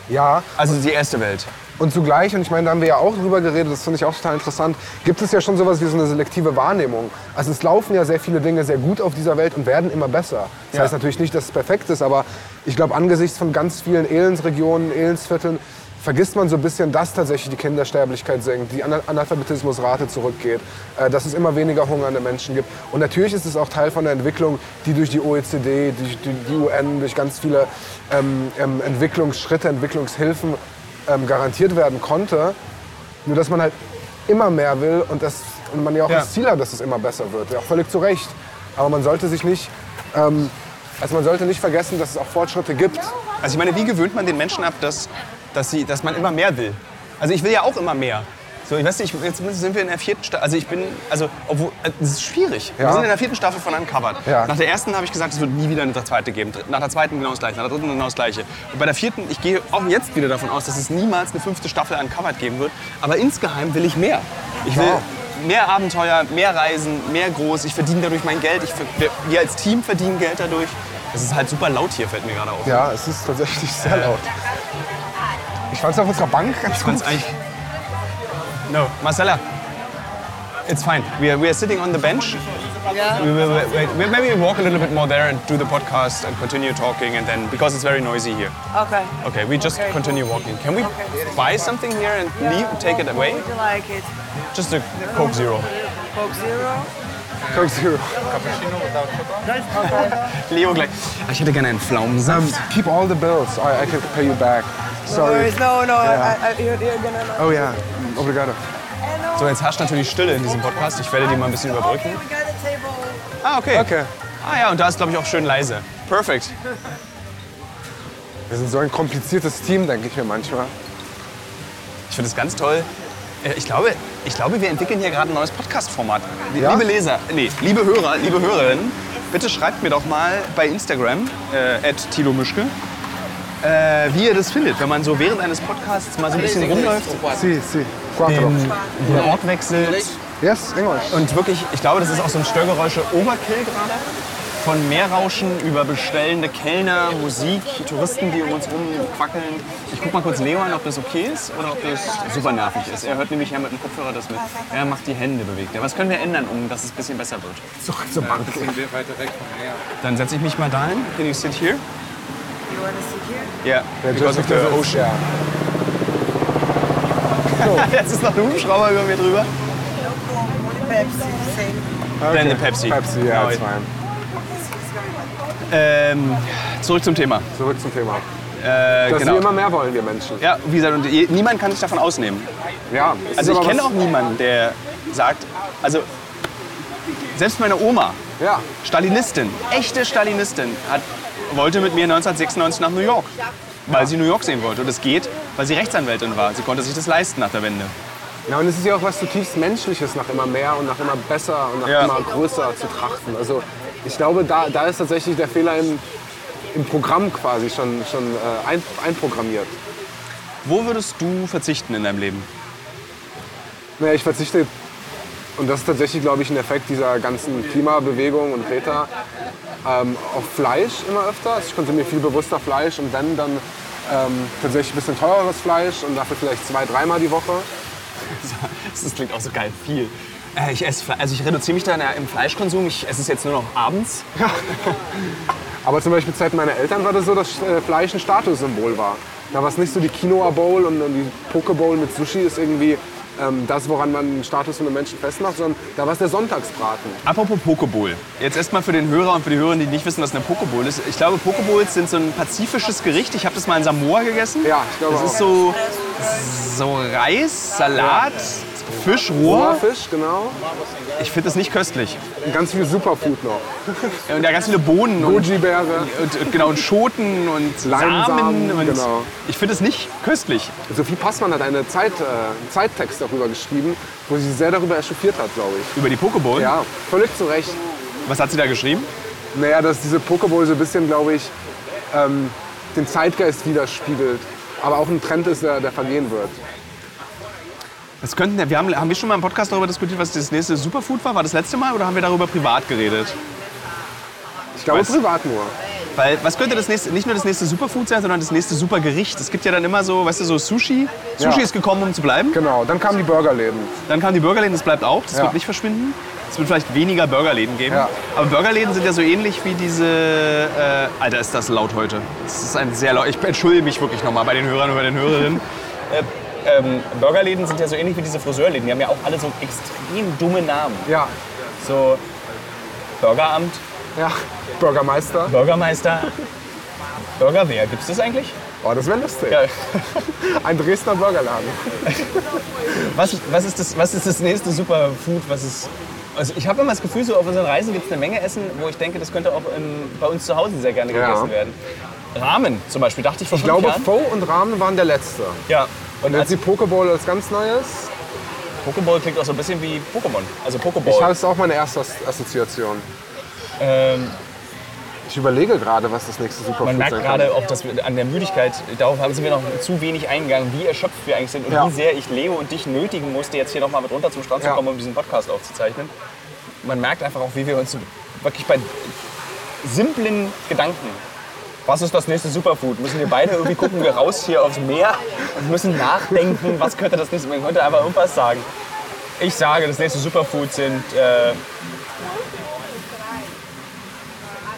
Ja, Also die erste Welt. Und zugleich, und ich meine, da haben wir ja auch drüber geredet, das finde ich auch total interessant, gibt es ja schon sowas wie so eine selektive Wahrnehmung. Also es laufen ja sehr viele Dinge sehr gut auf dieser Welt und werden immer besser. Das Ja. heißt natürlich nicht, dass es perfekt ist, aber ich glaube, angesichts von ganz vielen Elendsregionen, Elendsvierteln, vergisst man so ein bisschen, dass tatsächlich die Kindersterblichkeit sinkt, die Ana- Analphabetismusrate zurückgeht, äh, dass es immer weniger hungernde Menschen gibt. Und natürlich ist es auch Teil von der Entwicklung, die durch die OECD, durch die, UN, durch ganz viele ähm, ähm, Entwicklungsschritte, Entwicklungshilfen ähm, garantiert werden konnte. Nur dass man halt immer mehr will und, das, und man ja auch Ja. das Ziel hat, dass es immer besser wird. Ja, auch völlig zu Recht. Aber man sollte sich nicht, ähm, also man sollte nicht vergessen, dass es auch Fortschritte gibt. Also ich meine, wie gewöhnt man den Menschen ab, dass, dass, sie, dass man immer mehr will? Also ich will ja auch immer mehr. So, ich weiß nicht, jetzt sind wir in der vierten Staffel. Also ich bin, also, obwohl, äh, das ist schwierig. Wir Ja. sind in der vierten Staffel von Uncovered. Ja. Nach der ersten habe ich gesagt, es wird nie wieder eine zweite geben. Nach der zweiten genau das gleiche, nach der dritten genau das gleiche. Und bei der vierten, ich gehe auch jetzt wieder davon aus, dass es niemals eine fünfte Staffel Uncovered geben wird. Aber insgeheim will ich mehr. Ich will Wow. mehr Abenteuer, mehr Reisen, mehr groß. Ich verdiene dadurch mein Geld. Ich, wir, wir als Team verdienen Geld dadurch. Es ist halt super laut hier, fällt mir gerade auf. Ja, es ist tatsächlich sehr laut. Ich fand es auf unserer Bank ganz gut. Eigentlich. No, Marcella. It's fine. We are, we are sitting on the bench. Yeah. We will wait, wait. We- Maybe we walk a little bit more there and do the podcast and continue talking, and then because it's very noisy here. Okay. Okay, we just Okay. continue walking. Can we Okay. buy something here and leave, take it away? Would you like it? Just a Coke Zero. Coke Zero? Coke Zero. Cappuccino without sugar? Leo gleich. Ich hätte gerne einen Pflaumensaft. Keep all the bills. I, I can pay you back. Sorry. No, no. Yeah. I, I, you're, you're gonna. Oh ja, obrigado. So, jetzt herrscht natürlich Stille in diesem Podcast. Ich werde die mal ein bisschen überbrücken. Ah, okay. Okay. Ah ja, und da ist, glaube ich, auch schön leise. Perfect. Wir sind so ein kompliziertes Team, denke ich mir manchmal. Ich finde es ganz toll. Äh, Ich glaube, ich glaube, wir entwickeln hier gerade ein neues Podcast-Format. Ja? Liebe Leser, nee, liebe Hörer, liebe Hörerinnen, bitte schreibt mir doch mal bei Instagram, äh, Tilo Mischke, äh, wie ihr das findet, wenn man so während eines Podcasts mal so ein bisschen rumläuft, Si, si. Quattro. den, den Ort wechselt Yes, English. und wirklich, ich glaube, das ist auch so ein Störgeräusche Overkill gerade. Von Meerrauschen über bestellende Kellner, Musik, Touristen, die um uns rum quackeln. Ich guck mal kurz Leo an, ob das okay ist oder ob das super nervig ist. Er hört nämlich ja mit dem Kopfhörer das mit. Er macht die Hände bewegt. er. Was können wir ändern, um dass es ein bisschen besser wird? Zurück zur Bank. Dann setze ich mich mal dahin. Can you sit here? You wanna sit here? Yeah, Der because of the Joseph ocean. Ja. Jetzt ist noch ein Hubschrauber über mir drüber. Pepsi, same. Then the Pepsi. Pepsi, ja, Genau. it's fine. Ähm, zurück zum Thema. Zurück zum Thema. Äh, Dass genau. wir immer mehr wollen, wir Menschen. Ja, wie gesagt, und je- niemand kann sich davon ausnehmen. Ja, Also ich kenne auch niemanden, der sagt, also Selbst meine Oma, Ja. Stalinistin, echte Stalinistin, hat, wollte mit mir 1996 nach New York, weil sie New York sehen wollte. Und es geht, weil sie Rechtsanwältin war. Sie konnte sich das leisten nach der Wende. Ja, und es ist ja auch was zutiefst Menschliches, nach immer mehr und nach immer besser und nach Ja. immer größer zu trachten. Also ich glaube, da, da ist tatsächlich der Fehler im, im Programm quasi schon, schon äh, ein, einprogrammiert. Wo würdest du verzichten in deinem Leben? Naja, ich verzichte, und das ist tatsächlich, glaube ich, ein Effekt dieser ganzen Klimabewegung und Greta, ähm, auf Fleisch immer öfter. Also ich konsumiere viel bewusster Fleisch und wenn, dann ähm, tatsächlich ein bisschen teureres Fleisch und dafür vielleicht zwei, dreimal die Woche. Das klingt auch so geil, viel. Äh, Ich esse, also ich reduziere mich dann im Fleischkonsum. Ich esse es jetzt nur noch abends. Aber zum Beispiel Zeiten meiner Eltern war das so, dass äh, Fleisch ein Statussymbol war. Da war es nicht so die Quinoa Bowl und, und die Poke Bowl mit Sushi ist irgendwie ähm, das, woran man den Status von einem Menschen festmacht, sondern da war es der Sonntagsbraten. Apropos Pokebowl. Jetzt erstmal für den Hörer und für die Hörer, die nicht wissen, was eine Pokebowl ist. Ich glaube, Pokebowls sind so ein pazifisches Gericht. Ich habe das mal in Samoa gegessen. Ja, ich glaube Das auch. ist so, so Reis, Salat, Fisch, Roher roher. Fisch, genau. Ich finde das nicht köstlich. Und ganz viel Superfood noch. Und ja, ganz viele Bohnen und, Goji-Beere. und, und, genau, und Schoten und Leinsamen, Samen. Und genau. Ich finde es nicht köstlich. Sophie Passmann hat einen Zeit, äh, Zeittext darüber geschrieben, wo sie sich sehr darüber echauffiert hat, glaube ich. Über die Pokebowl. Ja, völlig zu Recht. Was hat sie da geschrieben? Naja, dass diese Pokeball so ein bisschen, glaube ich, ähm, den Zeitgeist widerspiegelt. Aber auch ein Trend ist, der, der vergehen wird. Das könnten, wir haben, haben wir schon mal im Podcast darüber diskutiert, was das nächste Superfood war? War das letzte Mal oder haben wir darüber privat geredet? Ich glaube Weiß- privat nur. Weil was könnte das nächste, nicht nur das nächste Superfood sein, sondern das nächste Supergericht? Es gibt ja dann immer so, weißt du, so Sushi. Sushi Ja. ist gekommen, um zu bleiben. Genau, dann kamen die Burgerläden. Dann kamen die Burgerläden, das bleibt auch, das Ja. wird nicht verschwinden. Es wird vielleicht weniger Burgerläden geben. Ja. Aber Burgerläden sind ja so ähnlich wie diese. Äh, Alter, ist das laut heute. Das ist ein sehr laut. Ich entschuldige mich wirklich nochmal bei den Hörern und bei den Hörerinnen. Äh, ähm, Burgerläden sind ja so ähnlich wie diese Friseurläden. Die haben ja auch alle so extrem dumme Namen. Ja, So Burgeramt, ja, Bürgermeister. Bürgermeister, Burgerwehr. Gibt es das eigentlich? Oh, das wäre lustig. Ja. Ein Dresdner Burgerladen. Was, was, ist das, was ist das nächste Superfood, was es... Also ich habe immer das Gefühl, so auf unseren Reisen gibt es eine Menge Essen, wo ich denke, das könnte auch in, bei uns zu Hause sehr gerne Ja. gegessen werden. Ramen zum Beispiel, dachte ich vor Ich glaube, Jahren. Pho und Ramen waren der letzte. Ja. Und jetzt die Pokeball als ganz Neues. Pokéball klingt auch so ein bisschen wie Pokémon. Also Ich Pokéball. habe es auch meine erste As- Assoziation. Ähm, Ich überlege gerade, was das nächste Superfood man merkt sein kann. gerade auch, dass wir an der Müdigkeit, darauf sind wir noch zu wenig eingegangen, wie erschöpft wir eigentlich sind und Ja. wie sehr ich Leo und dich nötigen musste, jetzt hier noch mal mit runter zum Strand zu Ja. kommen, um diesen Podcast aufzuzeichnen. Man merkt einfach auch, wie wir uns wirklich bei simplen Gedanken. Was ist das nächste Superfood? Müssen wir beide irgendwie gucken wir raus hier aufs Meer und müssen nachdenken, was könnte das nächste. Man könnte einfach irgendwas sagen. Ich sage, das nächste Superfood sind äh,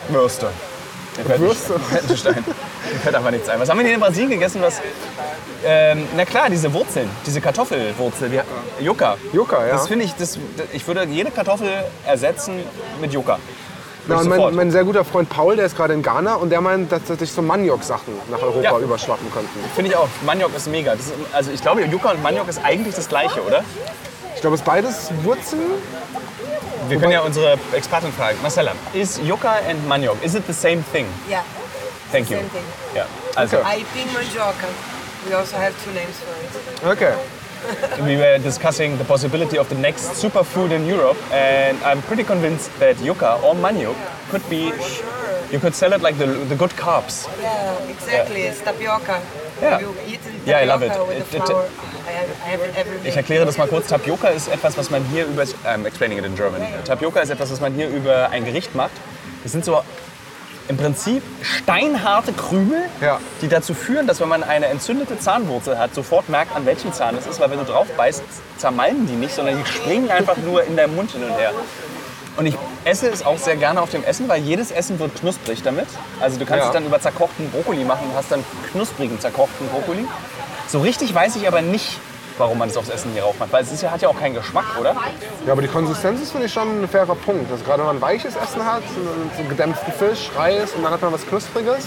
Würste. Würste? Nicht, fällt nicht ein. Mir fällt einfach nichts ein. Was haben wir denn in Brasilien gegessen? Was, ähm, na klar, diese Wurzeln, diese Kartoffelwurzel, wir, Yucca. Yucca, ja. Das finde ich, das, ich würde jede Kartoffel ersetzen mit Yucca. Ich und mein, mein sehr guter Freund Paul, der ist gerade in Ghana und der meint, dass sich so Maniok-Sachen nach Europa Ja. überschwappen könnten. Finde ich auch. Maniok ist mega. Das ist, also ich glaube, Yucca und Maniok ist eigentlich das Gleiche, oder? Ich glaube, es ist beides Wurzeln. Wir können ja unsere Expertin fragen. Marcella, is Yucca and Maniok, is it the same thing? Yeah. Thank you. Same thing. Ja, also Aipim mandioca. We also have two names for it. Okay. we were discussing the possibility of the next superfood in Europe and I'm pretty convinced that Yucca or Maniok could be, you could sell it like the, the good carbs. Yeah, exactly. It's tapioca. Yeah. You eaten tapioca Yeah, I love it. with It- the it- flour? I have, I have. Ich erkläre das mal kurz. Tapioca ist etwas, was man hier über, I'm explaining it in German. Tapioca ist etwas, was man hier über ein Gericht macht. Das sind so im Prinzip steinharte Krümel, Ja. die dazu führen, dass wenn man eine entzündete Zahnwurzel hat, sofort merkt, an welchem Zahn es ist, weil wenn du drauf beißt, zermalmen die nicht, sondern die springen einfach nur in deinem Mund hin und her. Und ich esse es auch sehr gerne auf dem Essen, weil jedes Essen wird knusprig damit. Also du kannst Ja. es dann über zerkochten Brokkoli machen und hast dann knusprigen zerkochten Brokkoli. So richtig weiß ich aber nicht, warum man es aufs Essen hier rauf macht, weil es ist ja, hat ja auch keinen Geschmack, oder? Ja, aber die Konsistenz ist, finde ich, schon ein fairer Punkt. Also gerade wenn man weiches Essen hat, so gedämpften Fisch, Reis und dann hat man was Knuspriges.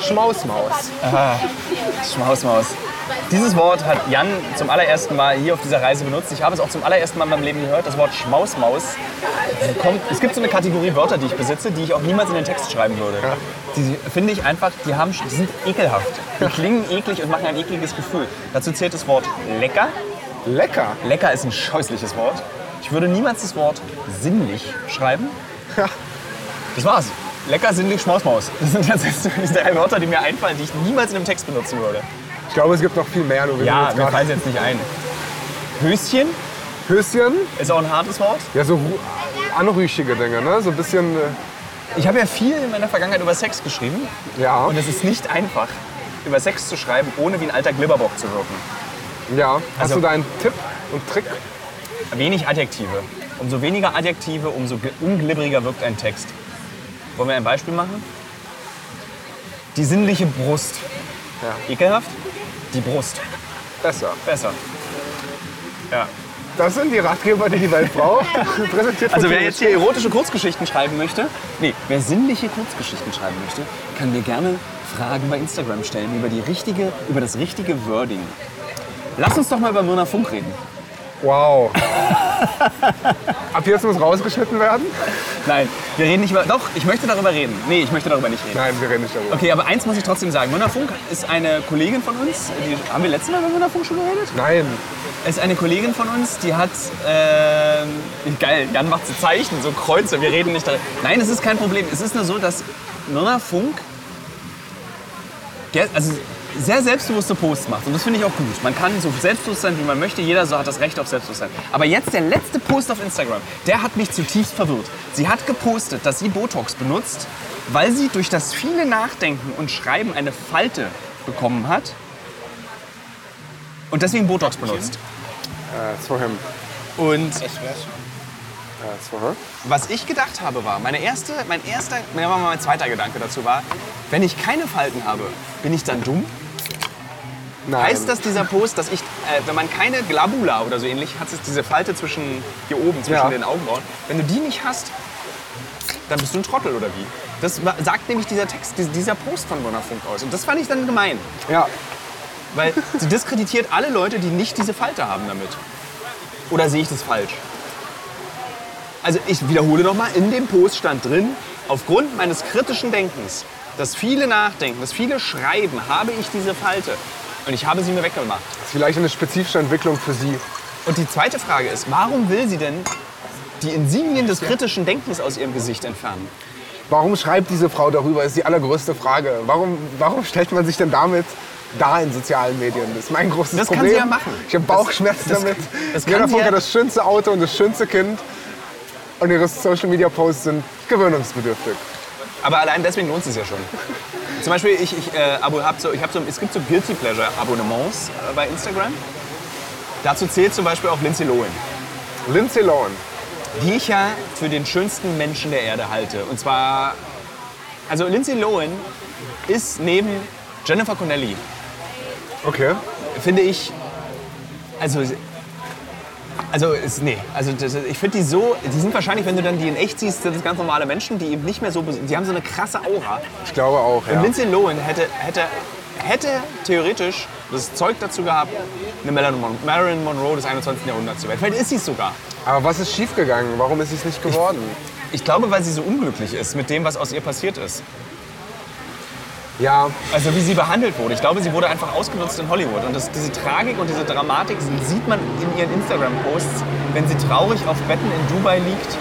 Schmausmaus. Schmausmaus. Dieses Wort hat Jan zum allerersten Mal hier auf dieser Reise benutzt. Ich habe es auch zum allerersten Mal in meinem Leben gehört, das Wort Schmausmaus. Kommt, es gibt so eine Kategorie Wörter, die ich besitze, die ich auch niemals in den Text schreiben würde. Die finde ich einfach, die, haben, die sind ekelhaft. Die klingen eklig und machen ein ekliges Gefühl. Dazu zählt das Wort lecker. Lecker. Lecker ist ein scheußliches Wort. Ich würde niemals das Wort sinnlich schreiben. Ja. Das war's. Lecker, sinnlich, Schmausmaus. Das sind tatsächlich die drei Wörter, die mir einfallen, die ich niemals in einem Text benutzen würde. Ich glaube, es gibt noch viel mehr. Nur Ja, mir jetzt fallen jetzt nicht ein. Höschen Höschen. ist auch ein hartes Wort. Ja, so anrüchige Dinge, ne? So ein bisschen, äh, Ich habe ja viel in meiner Vergangenheit über Sex geschrieben. ja. Und es ist nicht einfach, über Sex zu schreiben, ohne wie ein alter Glibberbock zu wirken. ja. Hast Also- du da einen Tipp und Trick? Wenig Adjektive. Umso weniger Adjektive, umso gl- unglibberiger wirkt ein Text. Wollen wir ein Beispiel machen? Die sinnliche Brust. Ja. Ekelhaft? Die Brust. Besser. Besser. Ja. Das sind die Ratgeber, die die Welt braucht. Präsentiert Also wer jetzt hier erotische Kurzgeschichten schreiben möchte, nee, wer sinnliche Kurzgeschichten schreiben möchte, kann mir gerne Fragen bei Instagram stellen über, die richtige, über das richtige Wording. Lass uns doch mal über Myrna Funk reden. Wow. Ab jetzt muss rausgeschnitten werden? Nein, wir reden nicht über. Doch, ich möchte darüber reden. Nee, ich möchte darüber nicht reden. Nein, wir reden nicht darüber. Okay, aber eins muss ich trotzdem sagen. Myrna Funk ist eine Kollegin von uns. Die, haben wir letztes Mal über Myrna Funk schon geredet? Nein. ist eine Kollegin von uns, die hat. ähm, geil, Jan macht so Zeichen, so Kreuze. Wir reden nicht darüber. Nein, es ist kein Problem. Es ist nur so, dass Myrna Funk also sehr selbstbewusste Posts macht. Und das finde ich auch gut. Man kann so selbstbewusst sein, wie man möchte. Jeder so hat das Recht auf Selbstbewusstsein. Aber jetzt der letzte Post auf Instagram, der hat mich zutiefst verwirrt. Sie hat gepostet, dass sie Botox benutzt, weil sie durch das viele Nachdenken und Schreiben eine Falte bekommen hat. Und deswegen Botox benutzt. Uh, it's for him. Und for her. was ich gedacht habe, war, meine erste, mein erster, mein zweiter Gedanke dazu war, wenn ich keine Falten habe, bin ich dann dumm? Nein. Heißt das dieser Post, dass ich, äh, wenn man keine Glabula oder so ähnlich hat, es diese Falte zwischen hier oben, zwischen Ja. den Augenbrauen, wenn du die nicht hast, dann bist du ein Trottel oder wie? Das sagt nämlich dieser Text, dies- dieser Post von Mona Funk aus. Und das fand ich dann gemein. Ja. Weil sie diskreditiert alle Leute, die nicht diese Falte haben damit. Oder sehe ich das falsch? Also ich wiederhole nochmal, in dem Post stand drin, aufgrund meines kritischen Denkens, dass viele nachdenken, dass viele schreiben, habe ich diese Falte. Und ich habe sie mir weggemacht. Das ist vielleicht eine spezifische Entwicklung für Sie. Und die zweite Frage ist, warum will sie denn die Insignien des kritischen Denkens aus ihrem Gesicht entfernen? Warum schreibt diese Frau darüber, ist die allergrößte Frage. Warum, warum stellt man sich denn damit da in sozialen Medien? Das ist mein großes Das kann Problem. sie ja machen. Ich habe Bauchschmerzen das- damit. das kann Jeder Funk ja- hat das schönste Auto und das schönste Kind. Und ihre Social Media Posts sind gewöhnungsbedürftig. Aber allein deswegen lohnt es sich ja schon. Zum Beispiel, ich, ich, äh, abo, hab so, ich hab so, es gibt so Guilty Pleasure Abonnements äh, bei Instagram. Dazu zählt zum Beispiel auch Lindsay Lohan, Lindsay Lohan. die ich ja für den schönsten Menschen der Erde halte. Und zwar, also Lindsay Lohan ist neben Jennifer Connelly, Okay. finde ich, also, also ist, nee, also das, ich finde die so, die sind wahrscheinlich, wenn du dann die in echt siehst, sind das ganz normale Menschen, die eben nicht mehr so, die haben so eine krasse Aura. Ich glaube auch, Und ja. Lindsay Lohan hätte, hätte, hätte theoretisch das Zeug dazu gehabt, eine Marilyn Mon- Marilyn Monroe des 21. Jahrhunderts zu werden. Vielleicht ist sie es sogar. Aber was ist schiefgegangen? Warum ist es nicht geworden? Ich glaube, weil sie so unglücklich ist mit dem, was aus ihr passiert ist. Ja, Also wie sie behandelt wurde. Ich glaube, sie wurde einfach ausgenutzt in Hollywood. Und das, diese Tragik und diese Dramatik sieht man in ihren Instagram-Posts, wenn sie traurig auf Betten in Dubai liegt.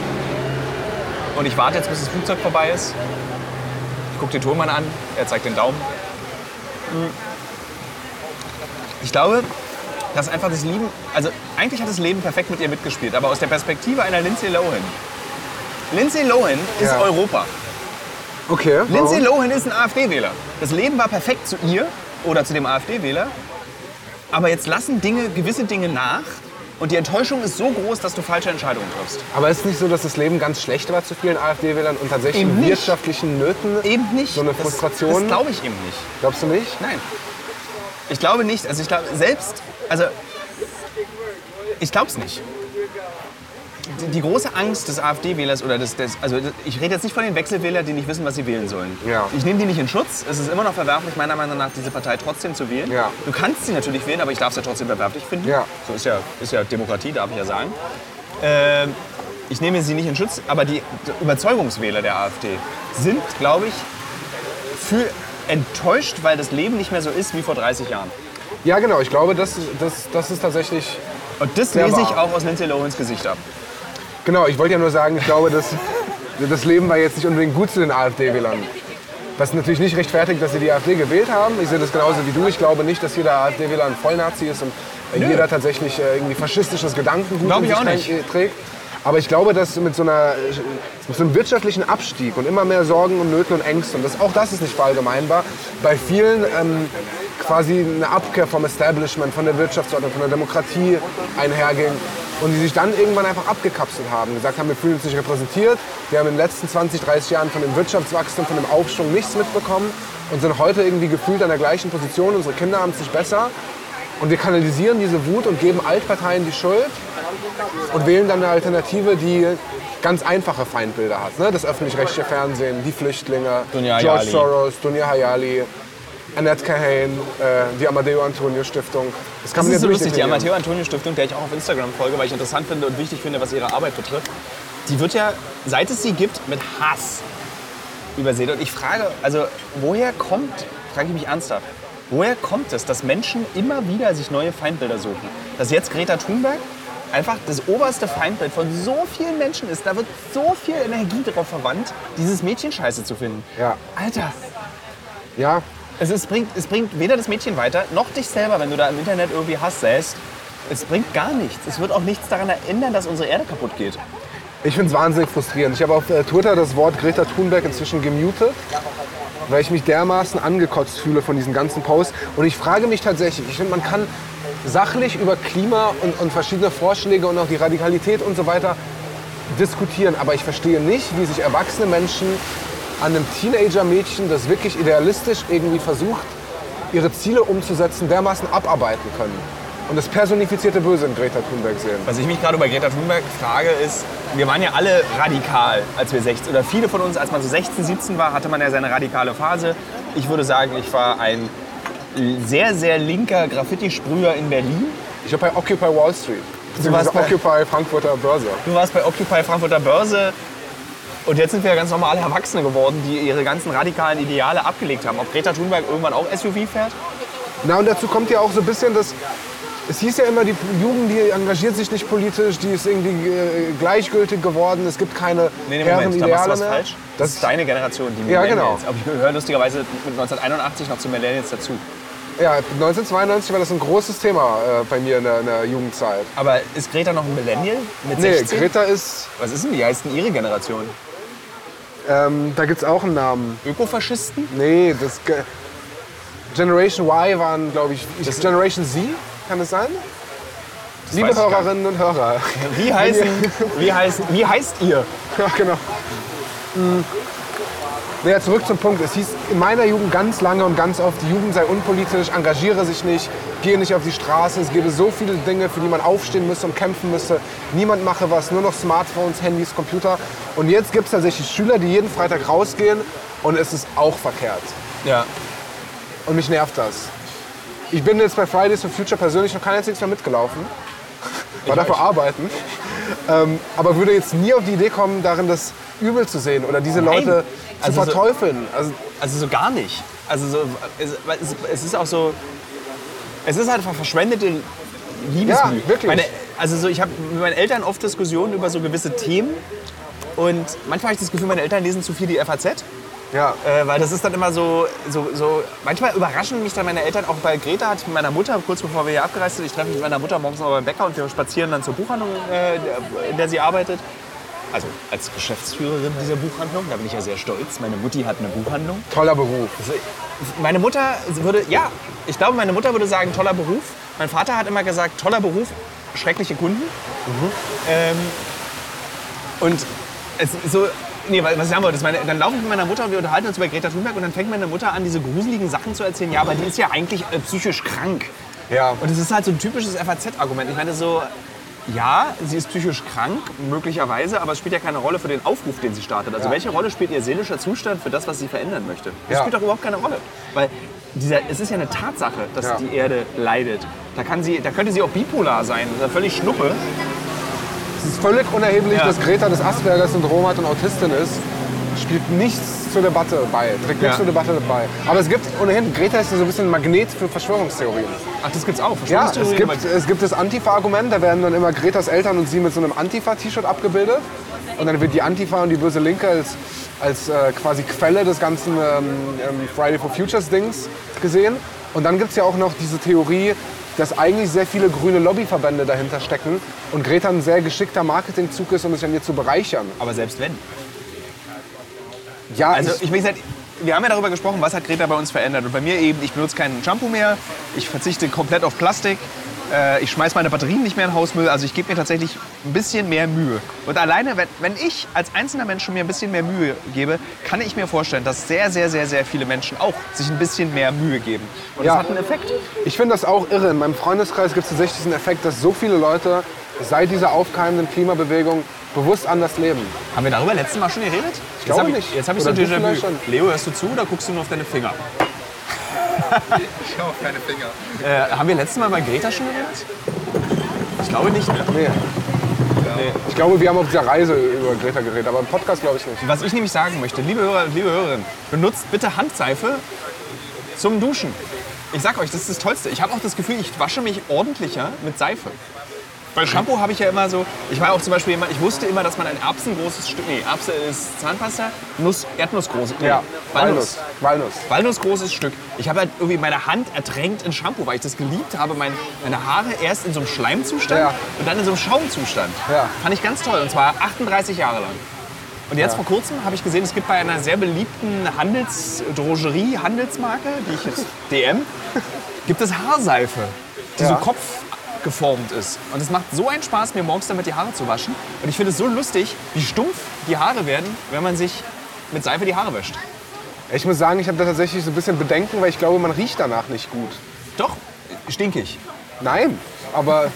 Und ich warte jetzt, bis das Flugzeug vorbei ist. Ich gucke den Tonmann an, er zeigt den Daumen. Hm. Ich glaube, dass einfach das Leben, also eigentlich hat das Leben perfekt mit ihr mitgespielt, aber aus der Perspektive einer Lindsay Lohan. Lindsay Lohan ist Ja. Europa. Okay. Lindsay? Lohan ist ein AfD-Wähler. Das Leben war perfekt zu ihr oder zu dem AfD-Wähler. Aber jetzt lassen Dinge, gewisse Dinge nach. Und die Enttäuschung ist so groß, dass du falsche Entscheidungen triffst. Aber ist nicht so, dass das Leben ganz schlecht war zu vielen AfD-Wählern und tatsächlich Eben nicht. wirtschaftlichen Nöten? Eben nicht. So eine Das- Frustration? Das, glaube ich eben nicht. Glaubst du nicht? Nein. Ich glaube nicht. Also ich glaube selbst, also ich glaube es nicht. Die, große Angst des AfD-Wählers oder des, des, also ich rede jetzt nicht von den Wechselwählern, die nicht wissen, was sie wählen sollen. Ja. Ich nehme die nicht in Schutz. Es ist immer noch verwerflich, meiner Meinung nach, diese Partei trotzdem zu wählen. Ja. Du kannst sie natürlich wählen, aber ich darf sie ja trotzdem verwerflich finden. Ja. So ist ja, ist ja Demokratie, darf ich ja sagen. Ähm, ich nehme sie nicht in Schutz, aber die Überzeugungswähler der AfD sind, glaube ich, für enttäuscht, weil das Leben nicht mehr so ist wie vor 30 Jahren. Ja, genau. Ich glaube, das, das, das ist tatsächlich. Und das lese ich auch aus Lindsay Lohans Gesicht ab. Genau, ich wollte ja nur sagen, ich glaube, das, das Leben war jetzt nicht unbedingt gut zu den AfD-Wählern. Was natürlich nicht rechtfertigt, dass sie die AfD gewählt haben. Ich sehe das genauso wie du. Ich glaube nicht, dass jeder AfD-Wähler ein Vollnazi ist und äh, jeder tatsächlich äh, irgendwie faschistisches Gedankengut Glaub in ich sich auch nicht. trägt-. Aber ich glaube, dass mit so, einer, äh, mit so einem wirtschaftlichen Abstieg und immer mehr Sorgen und Nöten und Ängsten, und das, auch das ist nicht verallgemeinbar, bei vielen ähm, quasi eine Abkehr vom Establishment, von der Wirtschaftsordnung, von der Demokratie einherging. Und die sich dann irgendwann einfach abgekapselt haben, gesagt haben, wir fühlen uns nicht repräsentiert. Wir haben in den letzten 20, 30 Jahren von dem Wirtschaftswachstum, von dem Aufschwung nichts mitbekommen und sind heute irgendwie gefühlt an der gleichen Position. Unsere Kinder haben es nicht besser. Und wir kanalisieren diese Wut und geben Altparteien die Schuld und wählen dann eine Alternative, die ganz einfache Feindbilder hat. Ne? Das öffentlich-rechtliche Fernsehen, die Flüchtlinge, Dunja George. Soros, Dunja Hayali, Annette Cahain, äh, die Amadeo Antonio Stiftung. Das kann Das man ist so lustig, die durchdeklinieren. Amateo Antonio Stiftung, der ich auch auf Instagram folge, weil ich interessant finde und wichtig finde, was ihre Arbeit betrifft. Die wird ja, seit es sie gibt, mit Hass übersehen. Und ich frage, also woher kommt, frage ich mich ernsthaft, woher kommt es, dass Menschen immer wieder sich neue Feindbilder suchen? Dass jetzt Greta Thunberg einfach das oberste Feindbild von so vielen Menschen ist. Da wird so viel Energie darauf verwandt, dieses Mädchen scheiße zu finden. Ja. Alter, Ja, es, ist, bringt, es bringt weder das Mädchen weiter, noch dich selber, wenn du da im Internet irgendwie Hass säst. Es bringt gar nichts. Es wird auch nichts daran erinnern, dass unsere Erde kaputt geht. Ich finde es wahnsinnig frustrierend. Ich habe auf äh, Twitter das Wort Greta Thunberg inzwischen gemutet, weil ich mich dermaßen angekotzt fühle von diesen ganzen Posts. Und ich frage mich tatsächlich, ich finde, man kann sachlich über Klima und, und verschiedene Vorschläge und auch die Radikalität und so weiter diskutieren. Aber ich verstehe nicht, wie sich erwachsene Menschen an einem Teenager-Mädchen, das wirklich idealistisch irgendwie versucht, ihre Ziele umzusetzen, dermaßen abarbeiten können. Und das personifizierte Böse in Greta Thunberg sehen. Was ich mich gerade bei Greta Thunberg frage, ist, wir waren ja alle radikal, als wir 16, oder viele von uns, als man so 16, 17 war, hatte man ja seine radikale Phase. Ich würde sagen, ich war ein sehr, sehr linker Graffiti-Sprüher in Berlin. Ich war bei Occupy Wall Street. Beziehungsweise warst bei- Occupy Frankfurter Börse. Du warst bei Occupy Frankfurter Börse. Und jetzt sind wir ja ganz normale Erwachsene geworden, die ihre ganzen radikalen Ideale abgelegt haben. Ob Greta Thunberg irgendwann auch SUV fährt? Na und dazu kommt ja auch so ein bisschen das. Es hieß ja immer, die Jugend, die engagiert sich nicht politisch, die ist irgendwie äh, gleichgültig geworden, es gibt keine Nee, nee, Moment, da machst du Ideale was mehr. falsch. Das ist deine Generation, die Ja, Millennials. genau. Aber ich gehöre lustigerweise mit 1981 noch zu Millennials dazu. Ja, 1992 war das ein großes Thema äh, bei mir in der, in der Jugendzeit. Aber ist Greta noch ein Millennial mit Nee, 16? Greta ist, Was ist denn die? Heißt denn ihre Generation? Ähm, da gibt es auch einen Namen. Ökofaschisten? Nee, das Ge Generation Y waren, glaube ich, ich Generation Z, kann es sein? Liebe gar nicht. Hörerinnen und Hörer. Wie, heißen, wie, heißt, wie heißt ihr? Ja, genau. Hm. Naja, zurück zum Punkt. Es hieß in meiner Jugend ganz lange und ganz oft, die Jugend sei unpolitisch, engagiere sich nicht, gehe nicht auf die Straße. Es gäbe so viele Dinge, für die man aufstehen müsste und kämpfen müsste. Niemand mache was, nur noch Smartphones, Handys, Computer. Und jetzt gibt es tatsächlich Schüler, die jeden Freitag rausgehen und es ist auch verkehrt. Ja. Und mich nervt das. Ich bin jetzt bei Fridays for Future persönlich noch kein einziges Mal mitgelaufen. War dafür arbeiten. Ähm, aber würde jetzt nie auf die Idee kommen, darin das übel zu sehen oder diese Nein. Leute zu Also so- verteufeln. Also, Also so gar nicht. Also so, es, es, ist auch so, es ist halt einfach verschwendete Liebesmühe. Ja, wirklich. Meine, also so, ich habe mit meinen Eltern oft Diskussionen über so gewisse Themen und manchmal habe ich das Gefühl, meine Eltern lesen zu viel die FAZ. ja, Äh, weil das ist dann immer so, so, so, manchmal überraschen mich dann meine Eltern, auch bei Greta hatte ich mit meiner Mutter, kurz bevor wir hier abgereist sind, ich treffe mich mit meiner Mutter morgens noch beim Bäcker und wir spazieren dann zur Buchhandlung, äh, in der sie arbeitet. Also als Geschäftsführerin dieser Buchhandlung, da bin ich ja sehr stolz. Meine Mutti hat eine Buchhandlung. toller Beruf. Also, Meine Mutter würde, ja, ich glaube, meine Mutter würde sagen, toller Beruf. Mein Vater hat immer gesagt, toller Beruf, schreckliche Kunden. Ähm, und es so, nee, was ich sagen wollte, ist meine, dann laufe ich mit meiner Mutter und wir unterhalten uns über Greta Thunberg und dann fängt meine Mutter an, diese gruseligen Sachen zu erzählen. Ja, aber die ist ja eigentlich äh, psychisch krank. Ja. Und das ist halt so ein typisches FAZ-Argument. Ich meine, so, Ja, sie ist psychisch krank, möglicherweise, aber es spielt ja keine Rolle für den Aufruf, den sie startet. Also Ja. welche Rolle spielt ihr seelischer Zustand für das, was sie verändern möchte? Das Ja. spielt doch überhaupt keine Rolle. Weil dieser, es ist ja eine Tatsache, dass Ja. die Erde leidet. Da, kann sie, da könnte sie auch bipolar sein, das ist ja völlig Schnuppe. Es ist völlig unerheblich, dass Greta das Asperger-Syndrom hat und Autistin ist. Spielt nichts zur Debatte bei, trägt nichts zur Debatte bei. Aber es gibt ohnehin, Greta ist so ein bisschen ein Magnet für Verschwörungstheorien. Ach, das gibt's auch. Ja, es gibt, es gibt das Antifa-Argument, da werden dann immer Gretas Eltern und sie mit so einem Antifa-T-Shirt abgebildet. Und dann wird die Antifa und die böse Linke als, als äh, quasi Quelle des ganzen ähm, ähm, Friday for Futures-Dings gesehen. Und dann gibt es ja auch noch diese Theorie, dass eigentlich sehr viele grüne Lobbyverbände dahinter stecken und Greta ein sehr geschickter Marketingzug ist, um sich an ihr zu bereichern. aber selbst wenn. Ja, Also ich, ich, gesagt, wir haben ja darüber gesprochen, was hat Greta bei uns verändert. Und bei mir eben, ich benutze kein Shampoo mehr, ich verzichte komplett auf Plastik, äh, ich schmeiße meine Batterien nicht mehr in den Hausmüll. Also ich gebe mir tatsächlich ein bisschen mehr Mühe. Und alleine, wenn, wenn ich als einzelner Mensch schon mir ein bisschen mehr Mühe gebe, kann ich mir vorstellen, dass sehr, sehr, sehr, sehr viele Menschen auch sich ein bisschen mehr Mühe geben. Und Ja. das hat einen Effekt. ich finde das auch irre. In meinem Freundeskreis gibt es tatsächlich diesen Effekt, dass so viele Leute seit dieser aufkeimenden Klimabewegung bewusst anders leben. Haben wir darüber letztes Mal schon geredet? Ich glaube hab ich, nicht. Jetzt habe ich so Oder vielleicht Déjà-vu. Leo, hörst du zu oder guckst du nur auf deine Finger? Ich habe keine Finger. Äh, haben wir letztes Mal bei Greta schon geredet? Ich glaube nicht. Ne? Nee. Ich glaube, wir haben auf dieser Reise über Greta geredet, aber im Podcast glaube ich nicht. Was ich nämlich sagen möchte, liebe Hörer, liebe Hörerinnen, benutzt bitte Handseife zum Duschen. Ich sag euch, das ist das Tollste. Ich habe auch das Gefühl, ich wasche mich ordentlicher mit Seife. Bei Shampoo habe ich ja immer so, ich war auch zum Beispiel jemand, ich wusste immer, dass man ein erbsengroßes Stück, nee, Erbse ist Zahnpasta, Nuss, Erdnussgroßes, nee, Ja, Walnuss. Walnuss. Walnussgroßes Stück. Ich habe halt irgendwie meine Hand ertränkt in Shampoo, weil ich das geliebt habe, mein, meine Haare erst in so einem Schleimzustand Ja. und dann in so einem Schaumzustand. Ja. Fand ich ganz toll und zwar 38 Jahre lang. Und jetzt vor kurzem habe ich gesehen, es gibt bei einer sehr beliebten Handels Drogerie, Handelsmarke, die ich jetzt DM, gibt es Haarseife, die Ja. so kopfgeformt ist. Und es macht so einen Spaß, mir morgens damit die Haare zu waschen. Und ich finde es so lustig, wie stumpf die Haare werden, wenn man sich mit Seife die Haare wäscht. Ich muss sagen, ich habe da tatsächlich so ein bisschen Bedenken, weil ich glaube, man riecht danach nicht gut. Doch, stinkig. Nein, aber,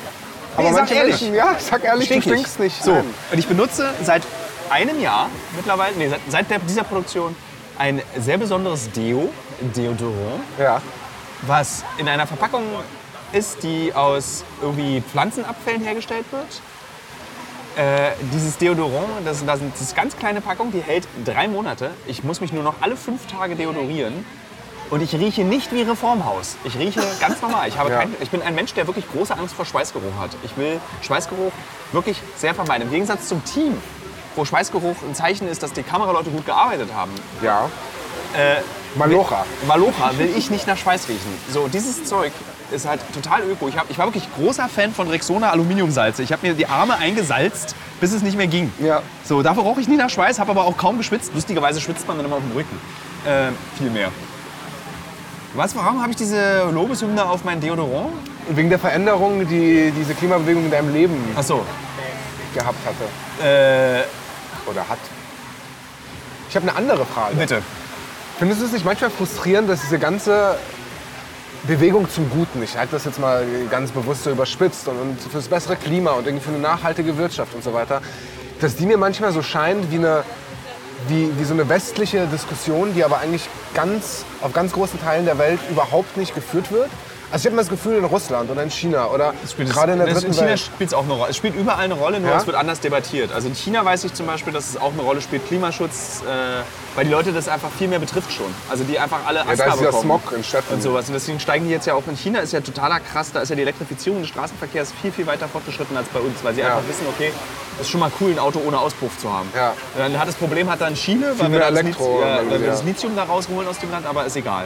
aber Nee, sag ehrlich. Menschen, ja, sag ehrlich, du stinkst nicht. So, Nein. und ich benutze seit einem Jahr mittlerweile, nee, seit, seit dieser Produktion ein sehr besonderes Deo, Deodorant, Ja. was in einer Verpackung ist, die aus irgendwie Pflanzenabfällen hergestellt wird. Äh, dieses Deodorant, das, das, ist ganz kleine Packung, die hält drei Monate. Ich muss mich nur noch alle fünf Tage deodorieren. Und ich rieche nicht wie Reformhaus. Ich rieche ganz normal. Ich, habe Ja. kein, ich bin ein Mensch, der wirklich große Angst vor Schweißgeruch hat. Ich will Schweißgeruch wirklich sehr vermeiden. Im Gegensatz zum Team, wo Schweißgeruch ein Zeichen ist, dass die Kameraleute gut gearbeitet haben. Ja. Malocha. Malocha will ich nicht nach Schweiß riechen. So, dieses Zeug ist halt total öko. Ich, hab, ich war wirklich großer Fan von Rexona Aluminiumsalze. Ich habe mir die Arme eingesalzt, bis es nicht mehr ging. Ja. So, dafür roch ich nie nach Schweiß, habe aber auch kaum geschwitzt. Lustigerweise schwitzt man dann immer auf dem Rücken. Äh, viel mehr. Was, warum habe ich diese Lobeshymne auf mein Deodorant? Wegen der Veränderung, die diese Klimabewegung in deinem Leben Ach so. gehabt hatte. Äh, Oder hat. Ich habe eine andere Frage. bitte. Findest du es nicht manchmal frustrierend, dass diese ganze Bewegung zum Guten, ich halte das jetzt mal ganz bewusst so überspitzt und, und fürs bessere Klima und irgendwie für eine nachhaltige Wirtschaft und so weiter, dass die mir manchmal so scheint wie eine wie, wie so eine westliche Diskussion, die aber eigentlich ganz, auf ganz großen Teilen der Welt überhaupt nicht geführt wird. Also ich habe immer das Gefühl in Russland oder in China oder gerade in der dritten in China spielt es auch eine Rolle. Es spielt überall eine Rolle, nur Ja? es wird anders debattiert. Also in China weiß ich zum Beispiel, dass es auch eine Rolle spielt, Klimaschutz, äh, weil die Leute das einfach viel mehr betrifft schon. Also die einfach alle da Asthma ist ja bekommen. Smog in Städten. Und sowas. Und deswegen steigen die jetzt ja auch in China, ist ja totaler krass, da ist ja die Elektrifizierung des Straßenverkehrs viel, viel weiter fortgeschritten als bei uns, weil sie Ja. einfach wissen, okay, ist schon mal cool, ein Auto ohne Auspuff zu haben. Ja. Dann hat das Problem hat dann Chile, weil wir, da Elektro- Lithium, ja, weil wir ja. das Lithium da rausholen aus dem Land, aber ist egal.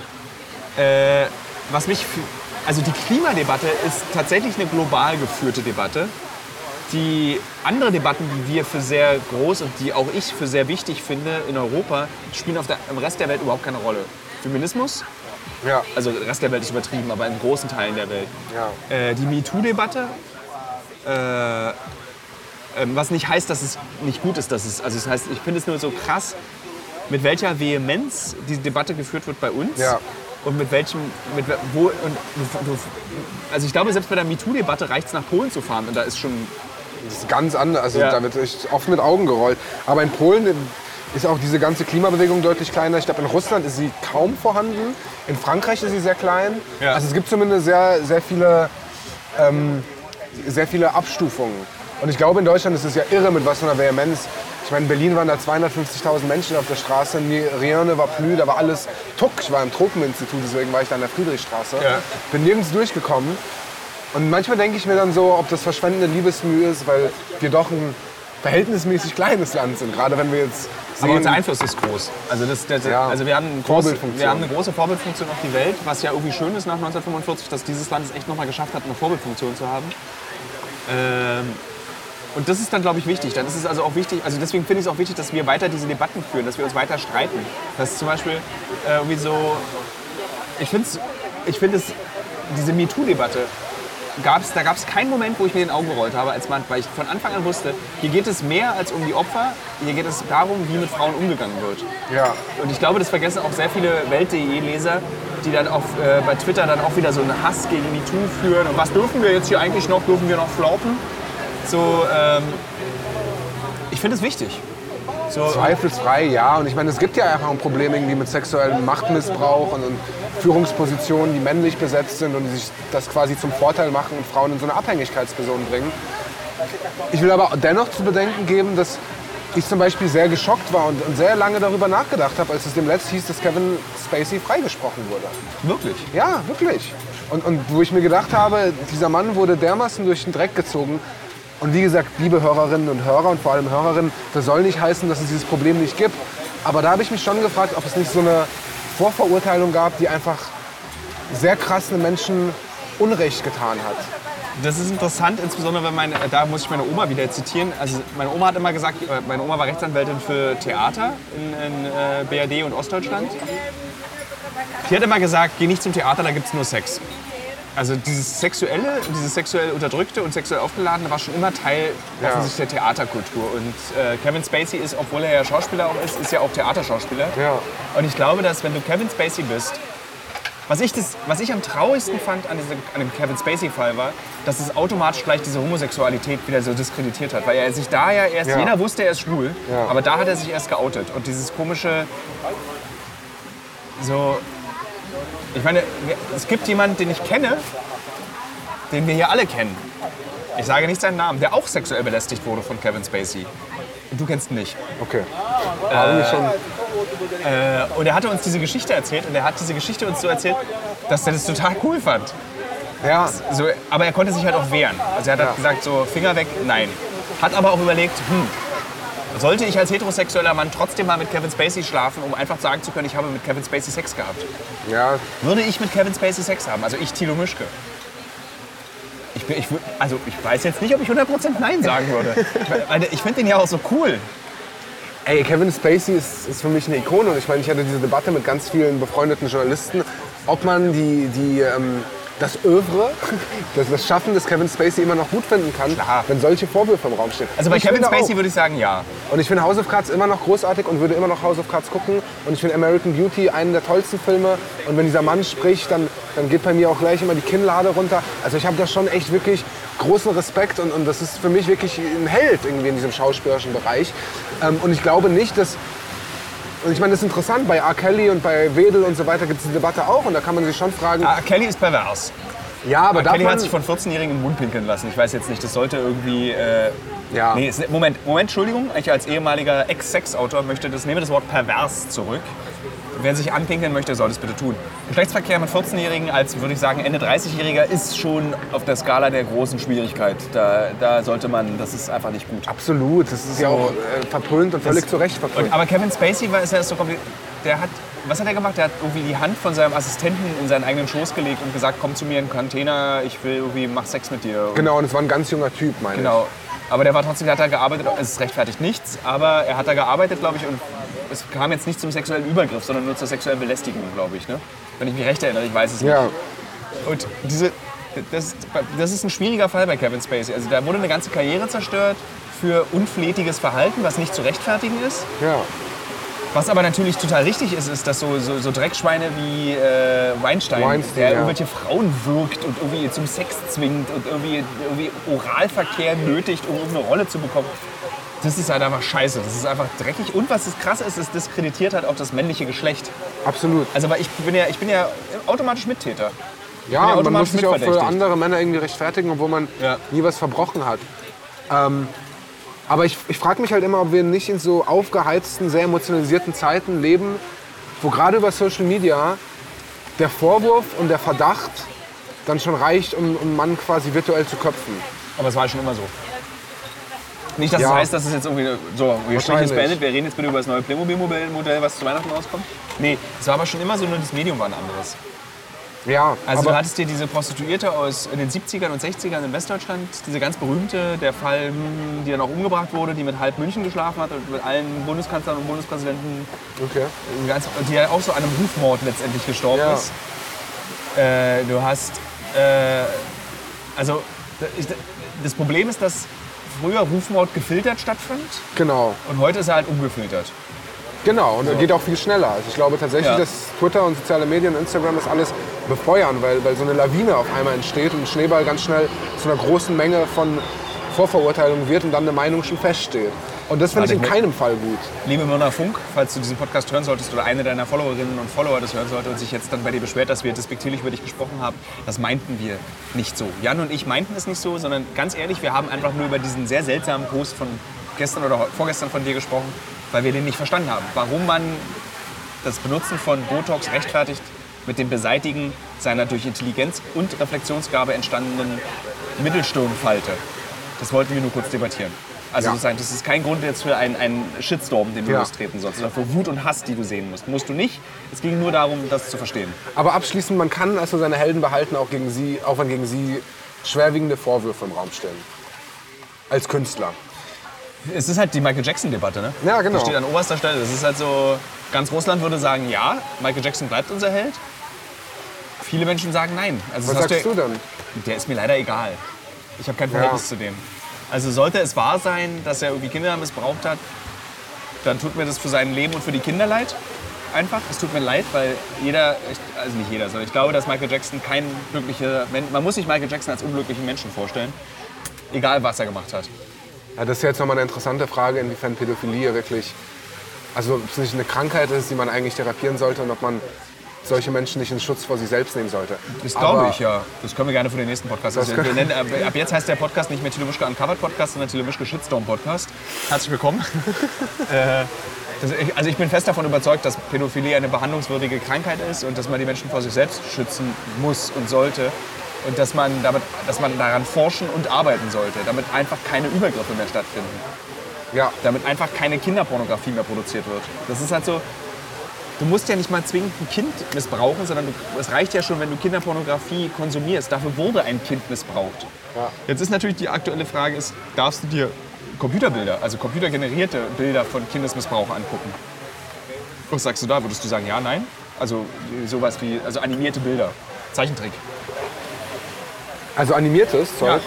Äh, was mich, also die Klimadebatte ist tatsächlich eine global geführte Debatte. Die andere Debatten, die wir für sehr groß und die auch ich für sehr wichtig finde in Europa, spielen auf der, im Rest der Welt überhaupt keine Rolle. Feminismus, Ja, also der Rest der Welt ist übertrieben, aber in großen Teilen der Welt. ja. Äh, die MeToo-Debatte, äh, ähm, was nicht heißt, dass es nicht gut ist, dass es, also das heißt, ich finde es nur so krass, mit welcher Vehemenz diese Debatte geführt wird bei uns Ja. Und mit welchem, mit wo und also ich glaube, selbst bei der MeToo-Debatte reicht es nach Polen zu fahren und da ist schon Das ist ganz anders. Also Ja. da wird echt oft mit Augen gerollt. Aber in Polen ist auch diese ganze Klimabewegung deutlich kleiner. Ich glaube, in Russland ist sie kaum vorhanden. In Frankreich ist sie sehr klein. Ja. Also es gibt zumindest sehr, sehr viele ähm, sehr viele Abstufungen. Und ich glaube, in Deutschland ist es ja irre, mit was für einer Vehemenz. Ich meine, in Berlin waren da 250.000 Menschen auf der Straße. Rien ne war plus, da war alles tuck. Ich war im Tropeninstitut, deswegen war ich da an der Friedrichstraße. Ja. Bin nirgends durchgekommen. Und manchmal denke ich mir dann so, ob das verschwendende Liebesmühe ist, weil wir doch ein verhältnismäßig kleines Land sind. Gerade wenn wir jetzt Aber sehen, unser Einfluss ist groß. Also, das, das, Ja. also wir, haben eine große, Vorbildfunktion. wir haben eine große Vorbildfunktion auf die Welt, was ja irgendwie schön ist nach 1945, dass dieses Land es echt nochmal geschafft hat, eine Vorbildfunktion zu haben. Ähm, und das ist dann, glaube ich, wichtig. Dann ist es also auch wichtig, also deswegen finde ich es auch wichtig, dass wir weiter diese Debatten führen, dass wir uns weiter streiten. Dass zum Beispiel äh, irgendwie so, ich finde es, ich finde es, diese MeToo-Debatte, gab's, da gab es keinen Moment, wo ich mir den Augen gerollt habe als Mann, weil ich von Anfang an wusste, hier geht es mehr als um die Opfer, hier geht es darum, wie mit Frauen umgegangen wird. ja, Und ich glaube, das vergessen auch sehr viele Welt.de-Leser, die dann auf, äh, bei Twitter dann auch wieder so einen Hass gegen MeToo führen. Und was dürfen wir jetzt hier eigentlich noch? Dürfen wir noch flaupen? So, ähm, ich finde es wichtig. So, Zweifelsfrei, ja. Und ich meine, es gibt ja einfach ein Problem irgendwie mit sexuellem Machtmissbrauch und, und Führungspositionen, die männlich besetzt sind und die sich das quasi zum Vorteil machen und Frauen in so eine Abhängigkeitsperson bringen. Ich will aber dennoch zu bedenken geben, dass ich zum Beispiel sehr geschockt war und, und sehr lange darüber nachgedacht habe, als es dem letzt hieß, dass Kevin Spacey freigesprochen wurde. wirklich. Ja, wirklich. Und, und wo ich mir gedacht habe, dieser Mann wurde dermaßen durch den Dreck gezogen. Und wie gesagt, liebe Hörerinnen und Hörer und vor allem Hörerinnen, das soll nicht heißen, dass es dieses Problem nicht gibt. Aber da habe ich mich schon gefragt, ob es nicht so eine Vorverurteilung gab, die einfach sehr krass den Menschen Unrecht getan hat. Das ist interessant, insbesondere wenn meine, da muss ich meine Oma wieder zitieren. Also meine Oma hat immer gesagt, äh, meine Oma war Rechtsanwältin für Theater in, in äh, BRD und Ostdeutschland. Die hat immer gesagt, geh nicht zum Theater, da gibt es nur Sex. Also dieses sexuelle, dieses sexuell unterdrückte und sexuell aufgeladene war schon immer Teil Ja. offensichtlich der Theaterkultur. Und äh, Kevin Spacey ist, obwohl er ja Schauspieler auch ist, ist ja auch Theaterschauspieler. Ja. Und ich glaube, dass wenn du Kevin Spacey bist, was ich, das, was ich am traurigsten fand an, diesem, an dem Kevin Spacey-Fall war, dass es automatisch gleich diese Homosexualität wieder so diskreditiert hat. Weil er sich da ja erst, Ja. jeder wusste, er ist schwul, Ja. aber da hat er sich erst geoutet. Und dieses komische, so, ich meine, es gibt jemanden, den ich kenne, den wir hier alle kennen. Ich sage nicht seinen Namen, der auch sexuell belästigt wurde von Kevin Spacey. Und du kennst ihn nicht. Okay. Wir schon. Äh, und er hatte uns diese Geschichte erzählt und er hat diese Geschichte uns so erzählt, dass er das total cool fand. Ja, So, aber er konnte sich halt auch wehren. Also er hat halt gesagt, so Finger weg, nein. Hat aber auch überlegt, hm, sollte ich als heterosexueller Mann trotzdem mal mit Kevin Spacey schlafen, um einfach sagen zu können, ich habe mit Kevin Spacey Sex gehabt? ja, Würde ich mit Kevin Spacey Sex haben? Also ich, Thilo Mischke. Ich, bin, ich, also ich weiß jetzt nicht, ob ich 100% Nein sagen würde. Ich finde den ja auch so cool. Ey, Kevin Spacey ist, ist für mich eine Ikone. Und ich meine, ich hatte diese Debatte mit ganz vielen befreundeten Journalisten, ob man die, die, ähm, das Övre, das, das Schaffen des Kevin Spacey immer noch gut finden kann, Klar. wenn solche Vorwürfe im Raum stehen. Also bei Ich Kevin Spacey auch. würde ich sagen, ja. Und ich finde House of Cards immer noch großartig und würde immer noch House of Cards gucken. Und ich finde American Beauty einen der tollsten Filme. Und wenn dieser Mann spricht, dann, dann geht bei mir auch gleich immer die Kinnlade runter. Also ich habe da schon echt wirklich großen Respekt und, und das ist für mich wirklich ein Held irgendwie in diesem schauspielerischen Bereich. Ähm, und ich glaube nicht, dass und ich meine, das ist interessant, bei R. Kelly und bei Wedel und so weiter gibt es die Debatte auch und da kann man sich schon fragen, Ah, Kelly ist pervers. ja, aber darf Kelly hat sich von 14-Jährigen im Mund pinkeln lassen. Ich weiß jetzt nicht, das sollte irgendwie. Äh, Ja. Nee, Moment, Moment, Entschuldigung. Ich als ehemaliger Ex-Sex-Autor möchte das, nehme das Wort pervers zurück. Wer sich anpinkeln möchte, soll das bitte tun. Geschlechtsverkehr mit 14-Jährigen als, würde ich sagen, Ende 30-Jähriger ist schon auf der Skala der großen Schwierigkeit. Da, da sollte man, das ist einfach nicht gut. absolut, das ist ja auch äh, verpönt und völlig zu Recht verpönt. Und, aber Kevin Spacey war, ist ja so. Der hat, was hat er gemacht? Der hat irgendwie die Hand von seinem Assistenten in seinen eigenen Schoß gelegt und gesagt, komm zu mir in den Container, ich will irgendwie, mach Sex mit dir. Und Genau, und es war ein ganz junger Typ, meine Genau. Aber der war trotzdem, der hat da gearbeitet, es rechtfertigt nichts, aber er hat da gearbeitet, glaube ich, und es kam jetzt nicht zum sexuellen Übergriff, sondern nur zur sexuellen Belästigung, glaube ich. Ne? Wenn ich mich recht erinnere, ich weiß es. Ja, nicht. Und diese, das, das ist ein schwieriger Fall bei Kevin Spacey. Also da wurde eine ganze Karriere zerstört für unflätiges Verhalten, was nicht zu rechtfertigen ist. ja. Was aber natürlich total richtig ist, ist, dass so, so, so Dreckschweine wie äh, Weinstein, Weinstein, der ja. irgendwelche Frauen wirkt und irgendwie zum Sex zwingt und irgendwie, irgendwie Oralverkehr nötigt, um irgendeine Rolle zu bekommen. Das ist halt einfach scheiße. Das ist einfach dreckig. Und was das krasse ist, es diskreditiert halt auch das männliche Geschlecht. Absolut. Also weil ich bin ja, ich bin ja automatisch Mittäter. Ja, ja und man muss sich auch für andere Männer irgendwie rechtfertigen, obwohl man Ja. nie was verbrochen hat. Ähm, aber ich, ich frage mich halt immer, ob wir nicht in so aufgeheizten, sehr emotionalisierten Zeiten leben, wo gerade über Social Media der Vorwurf und der Verdacht dann schon reicht, um, um einen Mann quasi virtuell zu köpfen. Aber es war schon immer so. Nicht, dass Ja. es heißt, dass es jetzt irgendwie so, wir sprechen jetzt beendet, wir reden jetzt bitte über das neue Playmobil-Modell, was zu Weihnachten rauskommt. Nee, es war aber schon immer so, nur das Medium war ein anderes. Ja, Also du hattest dir diese Prostituierte aus den 70ern und 60ern in Westdeutschland, diese ganz berühmte, der Fall, hm, die dann auch umgebracht wurde, die mit halb München geschlafen hat und mit allen Bundeskanzlern und Bundespräsidenten, okay. ganz, die ja auch so an einem Rufmord letztendlich gestorben Ja. ist. Äh, du hast, äh, also ich- das Problem ist, dass früher Rufmord gefiltert stattfand genau. und heute ist er halt ungefiltert. Genau, und geht auch viel schneller. Also ich glaube tatsächlich, Ja. dass Twitter und soziale Medien, Instagram das alles befeuern, weil, weil so eine Lawine auf einmal entsteht und ein Schneeball ganz schnell zu einer großen Menge von Vorverurteilungen wird und dann eine Meinung schon feststeht. Und das finde ich in keinem Fall gut. Liebe Mona Funk, falls du diesen Podcast hören solltest oder eine deiner Followerinnen und Follower das hören sollte und sich jetzt dann bei dir beschwert, dass wir despektierlich über dich gesprochen haben, das meinten wir nicht so. Jan und ich meinten es nicht so, sondern ganz ehrlich, wir haben einfach nur über diesen sehr seltsamen Post von gestern oder vorgestern von dir gesprochen, weil wir den nicht verstanden haben. Warum man das Benutzen von Botox rechtfertigt mit dem Beseitigen seiner durch Intelligenz und Reflexionsgabe entstandenen Mittelstirnfalte. Das wollten wir nur kurz debattieren. Also Ja. sozusagen, das ist kein Grund jetzt für einen, einen Shitstorm, den du Ja. lostreten sollst, oder für Wut und Hass, die du sehen musst. Musst du nicht. Es ging nur darum, das zu verstehen. Aber abschließend, man kann also seine Helden behalten, auch, gegen sie, auch wenn gegen sie schwerwiegende Vorwürfe im Raum stehen. Als Künstler. Es ist halt die Michael Jackson-Debatte, ne? Ja, genau. Die steht an oberster Stelle. Das ist halt so, ganz Russland würde sagen, ja, Michael Jackson bleibt unser Held. Viele Menschen sagen nein. Also Was sagst du ja- denn? Der ist mir leider egal. Ich habe kein Verhältnis Ja. zu dem. Also sollte es wahr sein, dass er irgendwie Kinder missbraucht hat, dann tut mir das für sein Leben und für die Kinder leid. Einfach. Es tut mir leid, weil jeder, also nicht jeder, sondern ich glaube, dass Michael Jackson kein glücklicher Mensch, man muss sich Michael Jackson als unglücklichen Menschen vorstellen. Egal, was er gemacht hat. Ja, das ist jetzt nochmal eine interessante Frage, inwiefern Pädophilie wirklich, also ob es nicht eine Krankheit ist, die man eigentlich therapieren sollte und ob man solche Menschen nicht in Schutz vor sich selbst nehmen sollte. Das glaube ich, ja. Das können wir gerne für den nächsten Podcast erzählen. Wir nennen, ab, ab jetzt heißt der Podcast nicht mehr Telewischke Uncovered Podcast, sondern Telewischke Shitstorm Podcast. Herzlich willkommen. äh, das, ich, also ich bin fest davon überzeugt, dass Pädophilie eine behandlungswürdige Krankheit ist und dass man die Menschen vor sich selbst schützen muss und sollte. Und dass man, damit, dass man daran forschen und arbeiten sollte, damit einfach keine Übergriffe mehr stattfinden. Ja, Damit einfach keine Kinderpornografie mehr produziert wird. Das ist halt so, du musst ja nicht mal zwingend ein Kind missbrauchen, sondern du, es reicht ja schon, wenn du Kinderpornografie konsumierst. Dafür wurde ein Kind missbraucht. Ja. Jetzt ist natürlich die aktuelle Frage, ist, darfst du dir Computerbilder, also computergenerierte Bilder von Kindesmissbrauch angucken? Was sagst du da? Würdest du sagen, ja, nein? Also sowas wie, also animierte Bilder, Zeichentrick. also animiertes Zeug.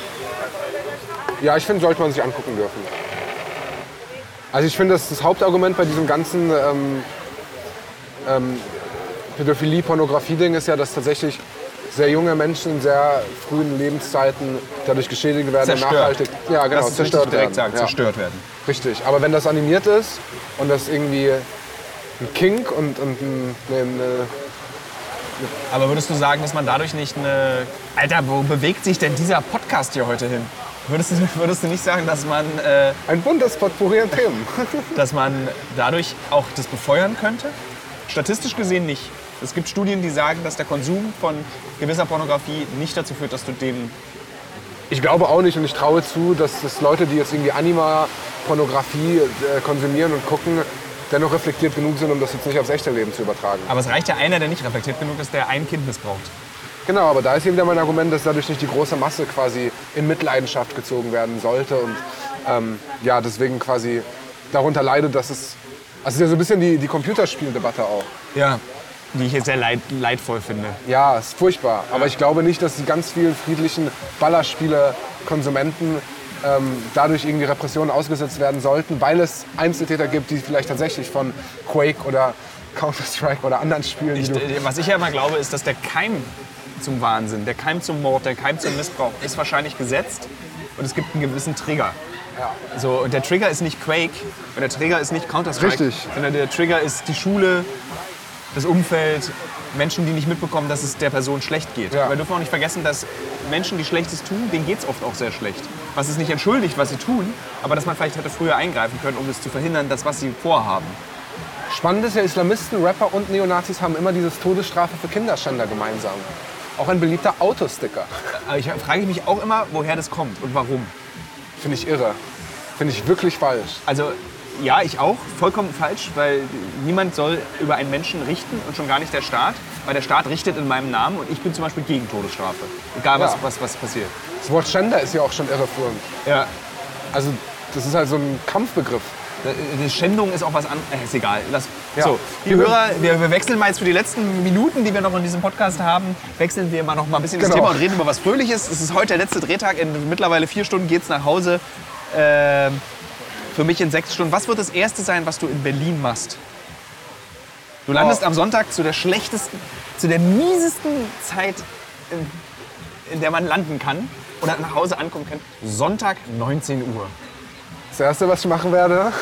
Ja, ich finde, sollte man sich angucken dürfen. Also ich finde, das, das Hauptargument bei diesem ganzen ähm, ähm, Pädophilie-Pornografie-Ding ist ja, dass tatsächlich sehr junge Menschen in sehr frühen Lebenszeiten dadurch geschädigt werden und Zerstört. nachhaltig ja, genau, richtig zerstört direkt werden. sagen, Ja. zerstört werden. Richtig, aber wenn das animiert ist und das irgendwie ein Kink und, und ein, ne, ne, Aber würdest du sagen, dass man dadurch nicht eine. Alter, wo bewegt sich denn dieser Podcast hier heute hin? Würdest du, würdest du nicht sagen, dass man, äh, ein buntes Potpourri an Themen. dass man dadurch auch das befeuern könnte? Statistisch gesehen nicht. Es gibt Studien, die sagen, dass der Konsum von gewisser Pornografie nicht dazu führt, dass du den. Ich glaube auch nicht und ich traue zu, dass, dass Leute, die jetzt irgendwie Anima-Pornografie äh, konsumieren und gucken, dennoch reflektiert genug sind, um das jetzt nicht aufs echte Leben zu übertragen. Aber es reicht ja einer, der nicht reflektiert genug ist, der ein Kind missbraucht. Genau, aber da ist eben wieder mein Argument, dass dadurch nicht die große Masse quasi in Mitleidenschaft gezogen werden sollte und ähm, ja, deswegen quasi darunter leidet, dass es. Also ja so ein bisschen die, die Computerspieldebatte auch. Ja. Die ich jetzt sehr leid, leidvoll finde. Ja, ist furchtbar. Aber ich glaube nicht, dass die ganz vielen friedlichen Ballerspiele-Konsumenten ähm, dadurch irgendwie Repressionen ausgesetzt werden sollten, weil es Einzeltäter gibt, die vielleicht tatsächlich von Quake oder Counter-Strike oder anderen Spielen, Ich, äh, was ich ja immer glaube, ist, dass der Keim zum Wahnsinn, der Keim zum Mord, der Keim zum Missbrauch ist wahrscheinlich gesetzt und es gibt einen gewissen Trigger. So, und der Trigger ist nicht Quake und der Trigger ist nicht Counter-Strike, Richtig. sondern der Trigger ist die Schule, das Umfeld, Menschen, die nicht mitbekommen, dass es der Person schlecht geht. Ja. Wir dürfen auch nicht vergessen, dass Menschen, die Schlechtes tun, denen geht es oft auch sehr schlecht. Was es nicht entschuldigt, was sie tun, aber dass man vielleicht hätte früher eingreifen können, um es zu verhindern, dass was sie vorhaben. Spannend ist ja, Islamisten, Rapper und Neonazis haben immer dieses Todesstrafe für Kinderschänder gemeinsam. Auch ein beliebter Autosticker. Aber ich frage mich auch immer, woher das kommt und warum. Finde ich irre. Finde ich wirklich falsch. Also ja, ich auch. Vollkommen falsch, weil niemand soll über einen Menschen richten und schon gar nicht der Staat. Weil der Staat richtet in meinem Namen und ich bin zum Beispiel gegen Todesstrafe. Egal, was, Ja. was, was passiert. Das Wort Gender ist ja auch schon irreführend. Ja. Also das ist halt so ein Kampfbegriff. Die Schändung ist auch was anderes. Äh, ist egal. Lass. Ja. So, die Hörer, wir, wir wechseln mal jetzt für die letzten Minuten, die wir noch in diesem Podcast haben, wechseln wir mal noch mal ein bisschen das Genau. Thema und reden über was Fröhliches. Es ist heute der letzte Drehtag. In mittlerweile vier Stunden geht's nach Hause. Ähm, für mich in sechs Stunden. Was wird das Erste sein, was du in Berlin machst? Du landest Oh. am Sonntag zu der schlechtesten, zu der miesesten Zeit, in, in der man landen kann oder nach Hause ankommen kann. Sonntag 19 Uhr. Das Erste, was ich machen werde,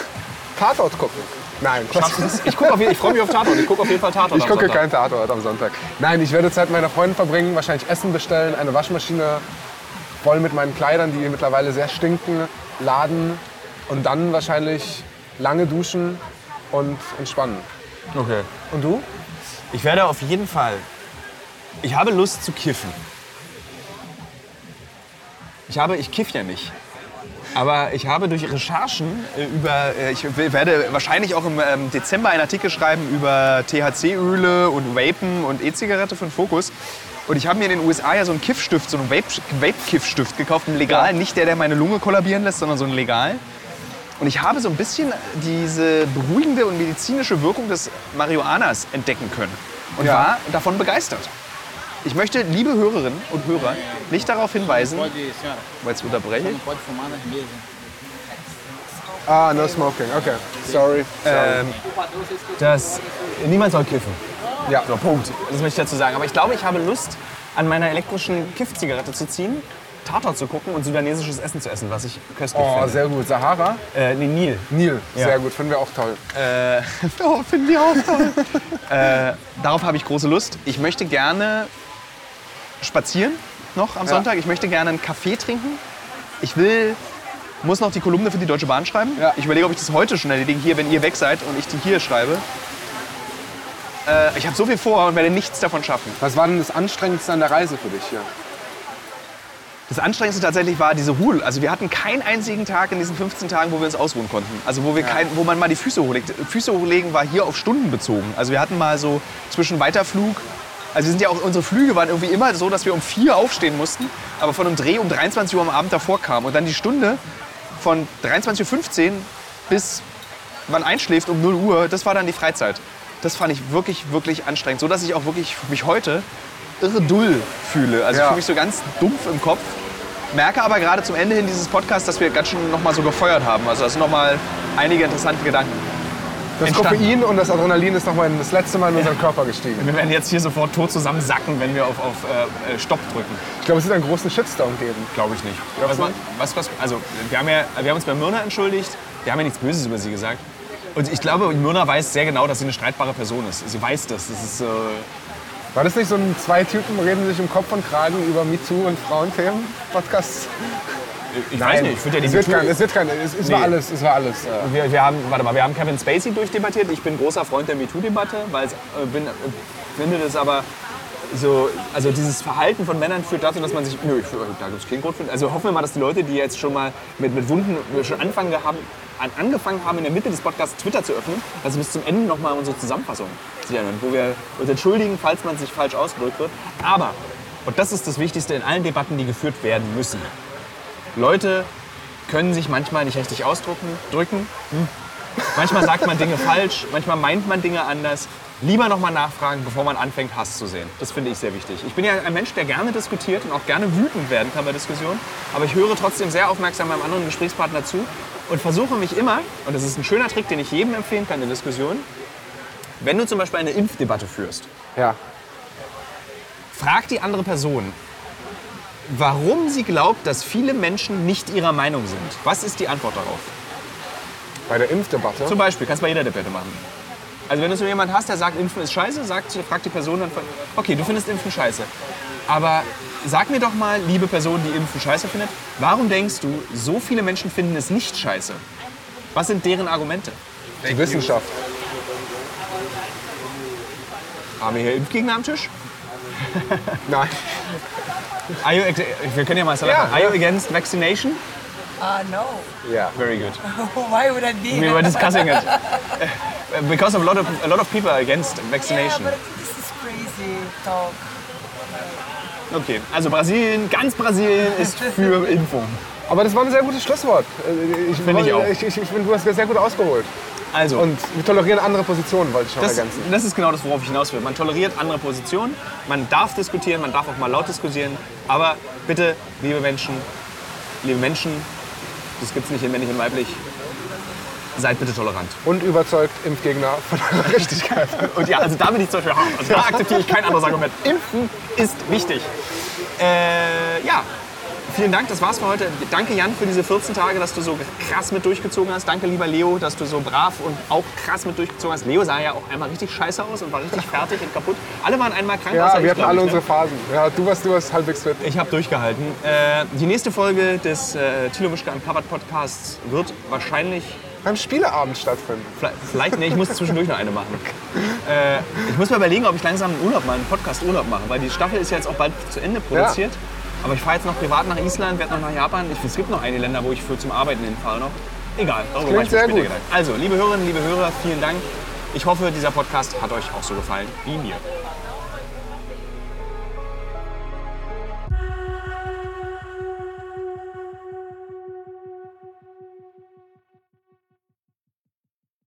Tatort gucken. Nein, Quatsch. Ich, guck auf, ich freue mich auf Tatort. Ich gucke auf jeden Fall Tatort. Ich gucke keinen Tatort am Sonntag. Nein, ich werde Zeit mit meiner Freundin verbringen, wahrscheinlich Essen bestellen, eine Waschmaschine voll mit meinen Kleidern, die mittlerweile sehr stinken, laden und dann wahrscheinlich lange duschen und entspannen. Okay. Und du? Ich werde auf jeden Fall. Ich habe Lust zu kiffen. Ich habe, ich kiff ja nicht. Aber ich habe durch Recherchen äh, über, äh, ich werde wahrscheinlich auch im ähm, Dezember einen Artikel schreiben über THC-Öle und Vapen und E-Zigarette von Focus. Und ich habe mir in den USA ja so einen Kiffstift, so einen Vape- Vape-Kiffstift gekauft, einen legal, nicht der, der meine Lunge kollabieren lässt, sondern so einen legal. Und ich habe so ein bisschen diese beruhigende und medizinische Wirkung des Marihuanas entdecken können und Ja. war davon begeistert. Ich möchte, liebe Hörerinnen und Hörer, nicht darauf hinweisen, weil es unterbreche. Ah, no smoking. Okay. Sorry. ähm, dass niemand soll kiffen. Ja. So, Punkt. Das möchte ich dazu sagen. Aber ich glaube, ich habe Lust, an meiner elektrischen Kiffzigarette zu ziehen, Tatort zu gucken und sudanesisches Essen zu essen, was ich köstlich Oh, finde. sehr gut. Sahara? Äh, nee, Nil. Nil. Ja. Sehr gut. Finden wir auch toll. Äh, oh, finden wir auch toll. äh, darauf habe ich große Lust. Ich möchte gerne spazieren noch am Ja. Sonntag. Ich möchte gerne einen Kaffee trinken. Ich will, muss noch die Kolumne für die Deutsche Bahn schreiben. Ja. Ich überlege, ob ich das heute schon erledige, hier, wenn ihr weg seid und ich die hier schreibe. Äh, ich habe so viel vor und werde nichts davon schaffen. Was war denn das Anstrengendste an der Reise für dich hier? Das Anstrengendste tatsächlich war diese Ruhe. Also wir hatten keinen einzigen Tag in diesen 15 Tagen, wo wir uns ausruhen konnten. Also wo, wir kein, wo man mal die Füße hochlegt. Füße hochlegen war hier auf Stunden bezogen. Also wir hatten mal so zwischen Weiterflug. Also sind ja auch, unsere Flüge waren irgendwie immer so, dass wir um vier aufstehen mussten, aber von einem Dreh um 23 Uhr am Abend davor kam. Und dann die Stunde von 23.15 Uhr bis man einschläft um 0 Uhr, das war dann die Freizeit. Das fand ich wirklich, wirklich anstrengend. So dass ich auch wirklich mich heute irre dull fühle. Also Ja. ich fühle mich so ganz dumpf im Kopf. Merke aber gerade zum Ende hin dieses Podcasts, dass wir ganz schön noch mal so gefeuert haben. Also das sind noch mal einige interessante Gedanken. Das Entstanden. Koffein und das Adrenalin ist noch mal das letzte Mal in unseren Körper gestiegen. Wir werden jetzt hier sofort tot zusammensacken, wenn wir auf, auf äh, äh, Stopp drücken. Ich glaube, es wird einen großen Shitstorm geben. Glaube ich nicht. Was, du? was, was, also, wir haben, ja, wir haben uns bei Myrna entschuldigt. Wir haben ja nichts Böses über sie gesagt. Und ich glaube, Myrna weiß sehr genau, dass sie eine streitbare Person ist. Sie weiß das. Das ist, äh, War das nicht so ein zwei Typen reden sich im Kopf und Kragen über MeToo und Frauenthemen Podcast? Ich weiß nicht, ich finde ja die es wird kein, es wird kein, es, es Nee. war alles, es war alles. Äh, Wir, wir, haben, warte mal, wir haben Kevin Spacey durchdebattiert. Ich bin großer Freund der MeToo-Debatte, weil ich äh, bin, äh, finde das aber so, also dieses Verhalten von Männern führt dazu, dass man sich, nö, ich, da gibt es keinen Grund für. Also hoffen wir mal, dass die Leute, die jetzt schon mal mit, mit Wunden schon anfangen haben, an, angefangen haben, in der Mitte des Podcasts Twitter zu öffnen, dass sie bis zum Ende nochmal unsere Zusammenfassung anhören, wo wir uns entschuldigen, falls man sich falsch ausgedrückt wird. Aber, und das ist das Wichtigste in allen Debatten, die geführt werden müssen, Leute können sich manchmal nicht richtig ausdrücken, drücken. Hm. Manchmal sagt man Dinge falsch, manchmal meint man Dinge anders. lieber nochmal nachfragen, bevor man anfängt, Hass zu sehen. Das finde ich sehr wichtig. Ich bin ja ein Mensch, der gerne diskutiert und auch gerne wütend werden kann bei Diskussionen. Aber ich höre trotzdem sehr aufmerksam meinem anderen Gesprächspartner zu und versuche mich immer, und das ist ein schöner Trick, den ich jedem empfehlen kann in der Diskussion, wenn du zum Beispiel eine Impfdebatte führst, Ja. frag die andere Person, warum sie glaubt, dass viele Menschen nicht ihrer Meinung sind. Was ist die Antwort darauf? Bei der Impfdebatte. Zum Beispiel, kannst du bei jeder Debatte machen. Also wenn du so jemanden hast, der sagt, Impfen ist scheiße, sagt, fragt die Person dann, okay, du findest Impfen scheiße. Aber sag mir doch mal, liebe Person, die Impfen scheiße findet, warum denkst du, so viele Menschen finden es nicht scheiße? Was sind deren Argumente? Die Wissenschaft. Haben wir hier Impfgegner am Tisch? Nein. Are you, wir können ja mal sagen, Ja, are you against vaccination? Uh, no. Ja. Very good. Why would I be? We were discussing it. Because of a lot of, a lot of people are against yeah, vaccination. but this is crazy talk. Okay, also Brasilien, ganz Brasilien ist für Impfung. Aber das war ein sehr gutes Schlusswort. Äh, Ich, Finde ich auch. Ich, ich, ich finde, du hast das sehr gut ausgeholt. Also, Und wir tolerieren andere Positionen, wollte ich noch Das, ergänzen. das ist genau das, worauf ich hinaus will. Man toleriert andere Positionen, man darf diskutieren, man darf auch mal laut diskutieren. Aber bitte, liebe Menschen, liebe Menschen, das gibt es nicht in männlich und weiblich, seid bitte tolerant. Und überzeugt Impfgegner von eurer Richtigkeit. Und ja, also da bin ich zum Beispiel hart. Also da akzeptiere ich kein anderes Argument. Impfen ist wichtig. Äh, ja, vielen Dank, das war's für heute. Danke Jan für diese 14 Tage, dass du so krass mit durchgezogen hast. Danke lieber Leo, dass du so brav und auch krass mit durchgezogen hast. Leo sah ja auch einmal richtig scheiße aus und war richtig fertig und kaputt. Alle waren einmal krank, Ja, wir ich, hatten alle ich, unsere ne? Phasen. Ja, du warst, du warst halbwegs fit. Ich habe durchgehalten. Äh, die nächste Folge des äh, Thilo Mischke Uncovered Podcasts wird wahrscheinlich Beim Spieleabend stattfinden. Vielleicht, vielleicht nee, ich muss zwischendurch noch eine machen. Äh, ich muss mal überlegen, ob ich langsam einen Urlaub mal einen Podcast-Urlaub mache, weil die Staffel ist ja jetzt auch bald zu Ende produziert. Aber ich fahre jetzt noch privat nach Island, werde noch nach Japan. Ich, es gibt noch einige Länder, wo ich für zum Arbeiten hinfahre noch. Egal, darüber mache ich später gut. Gedanken. Also, liebe Hörerinnen, liebe Hörer, vielen Dank. Ich hoffe, dieser Podcast hat euch auch so gefallen wie mir.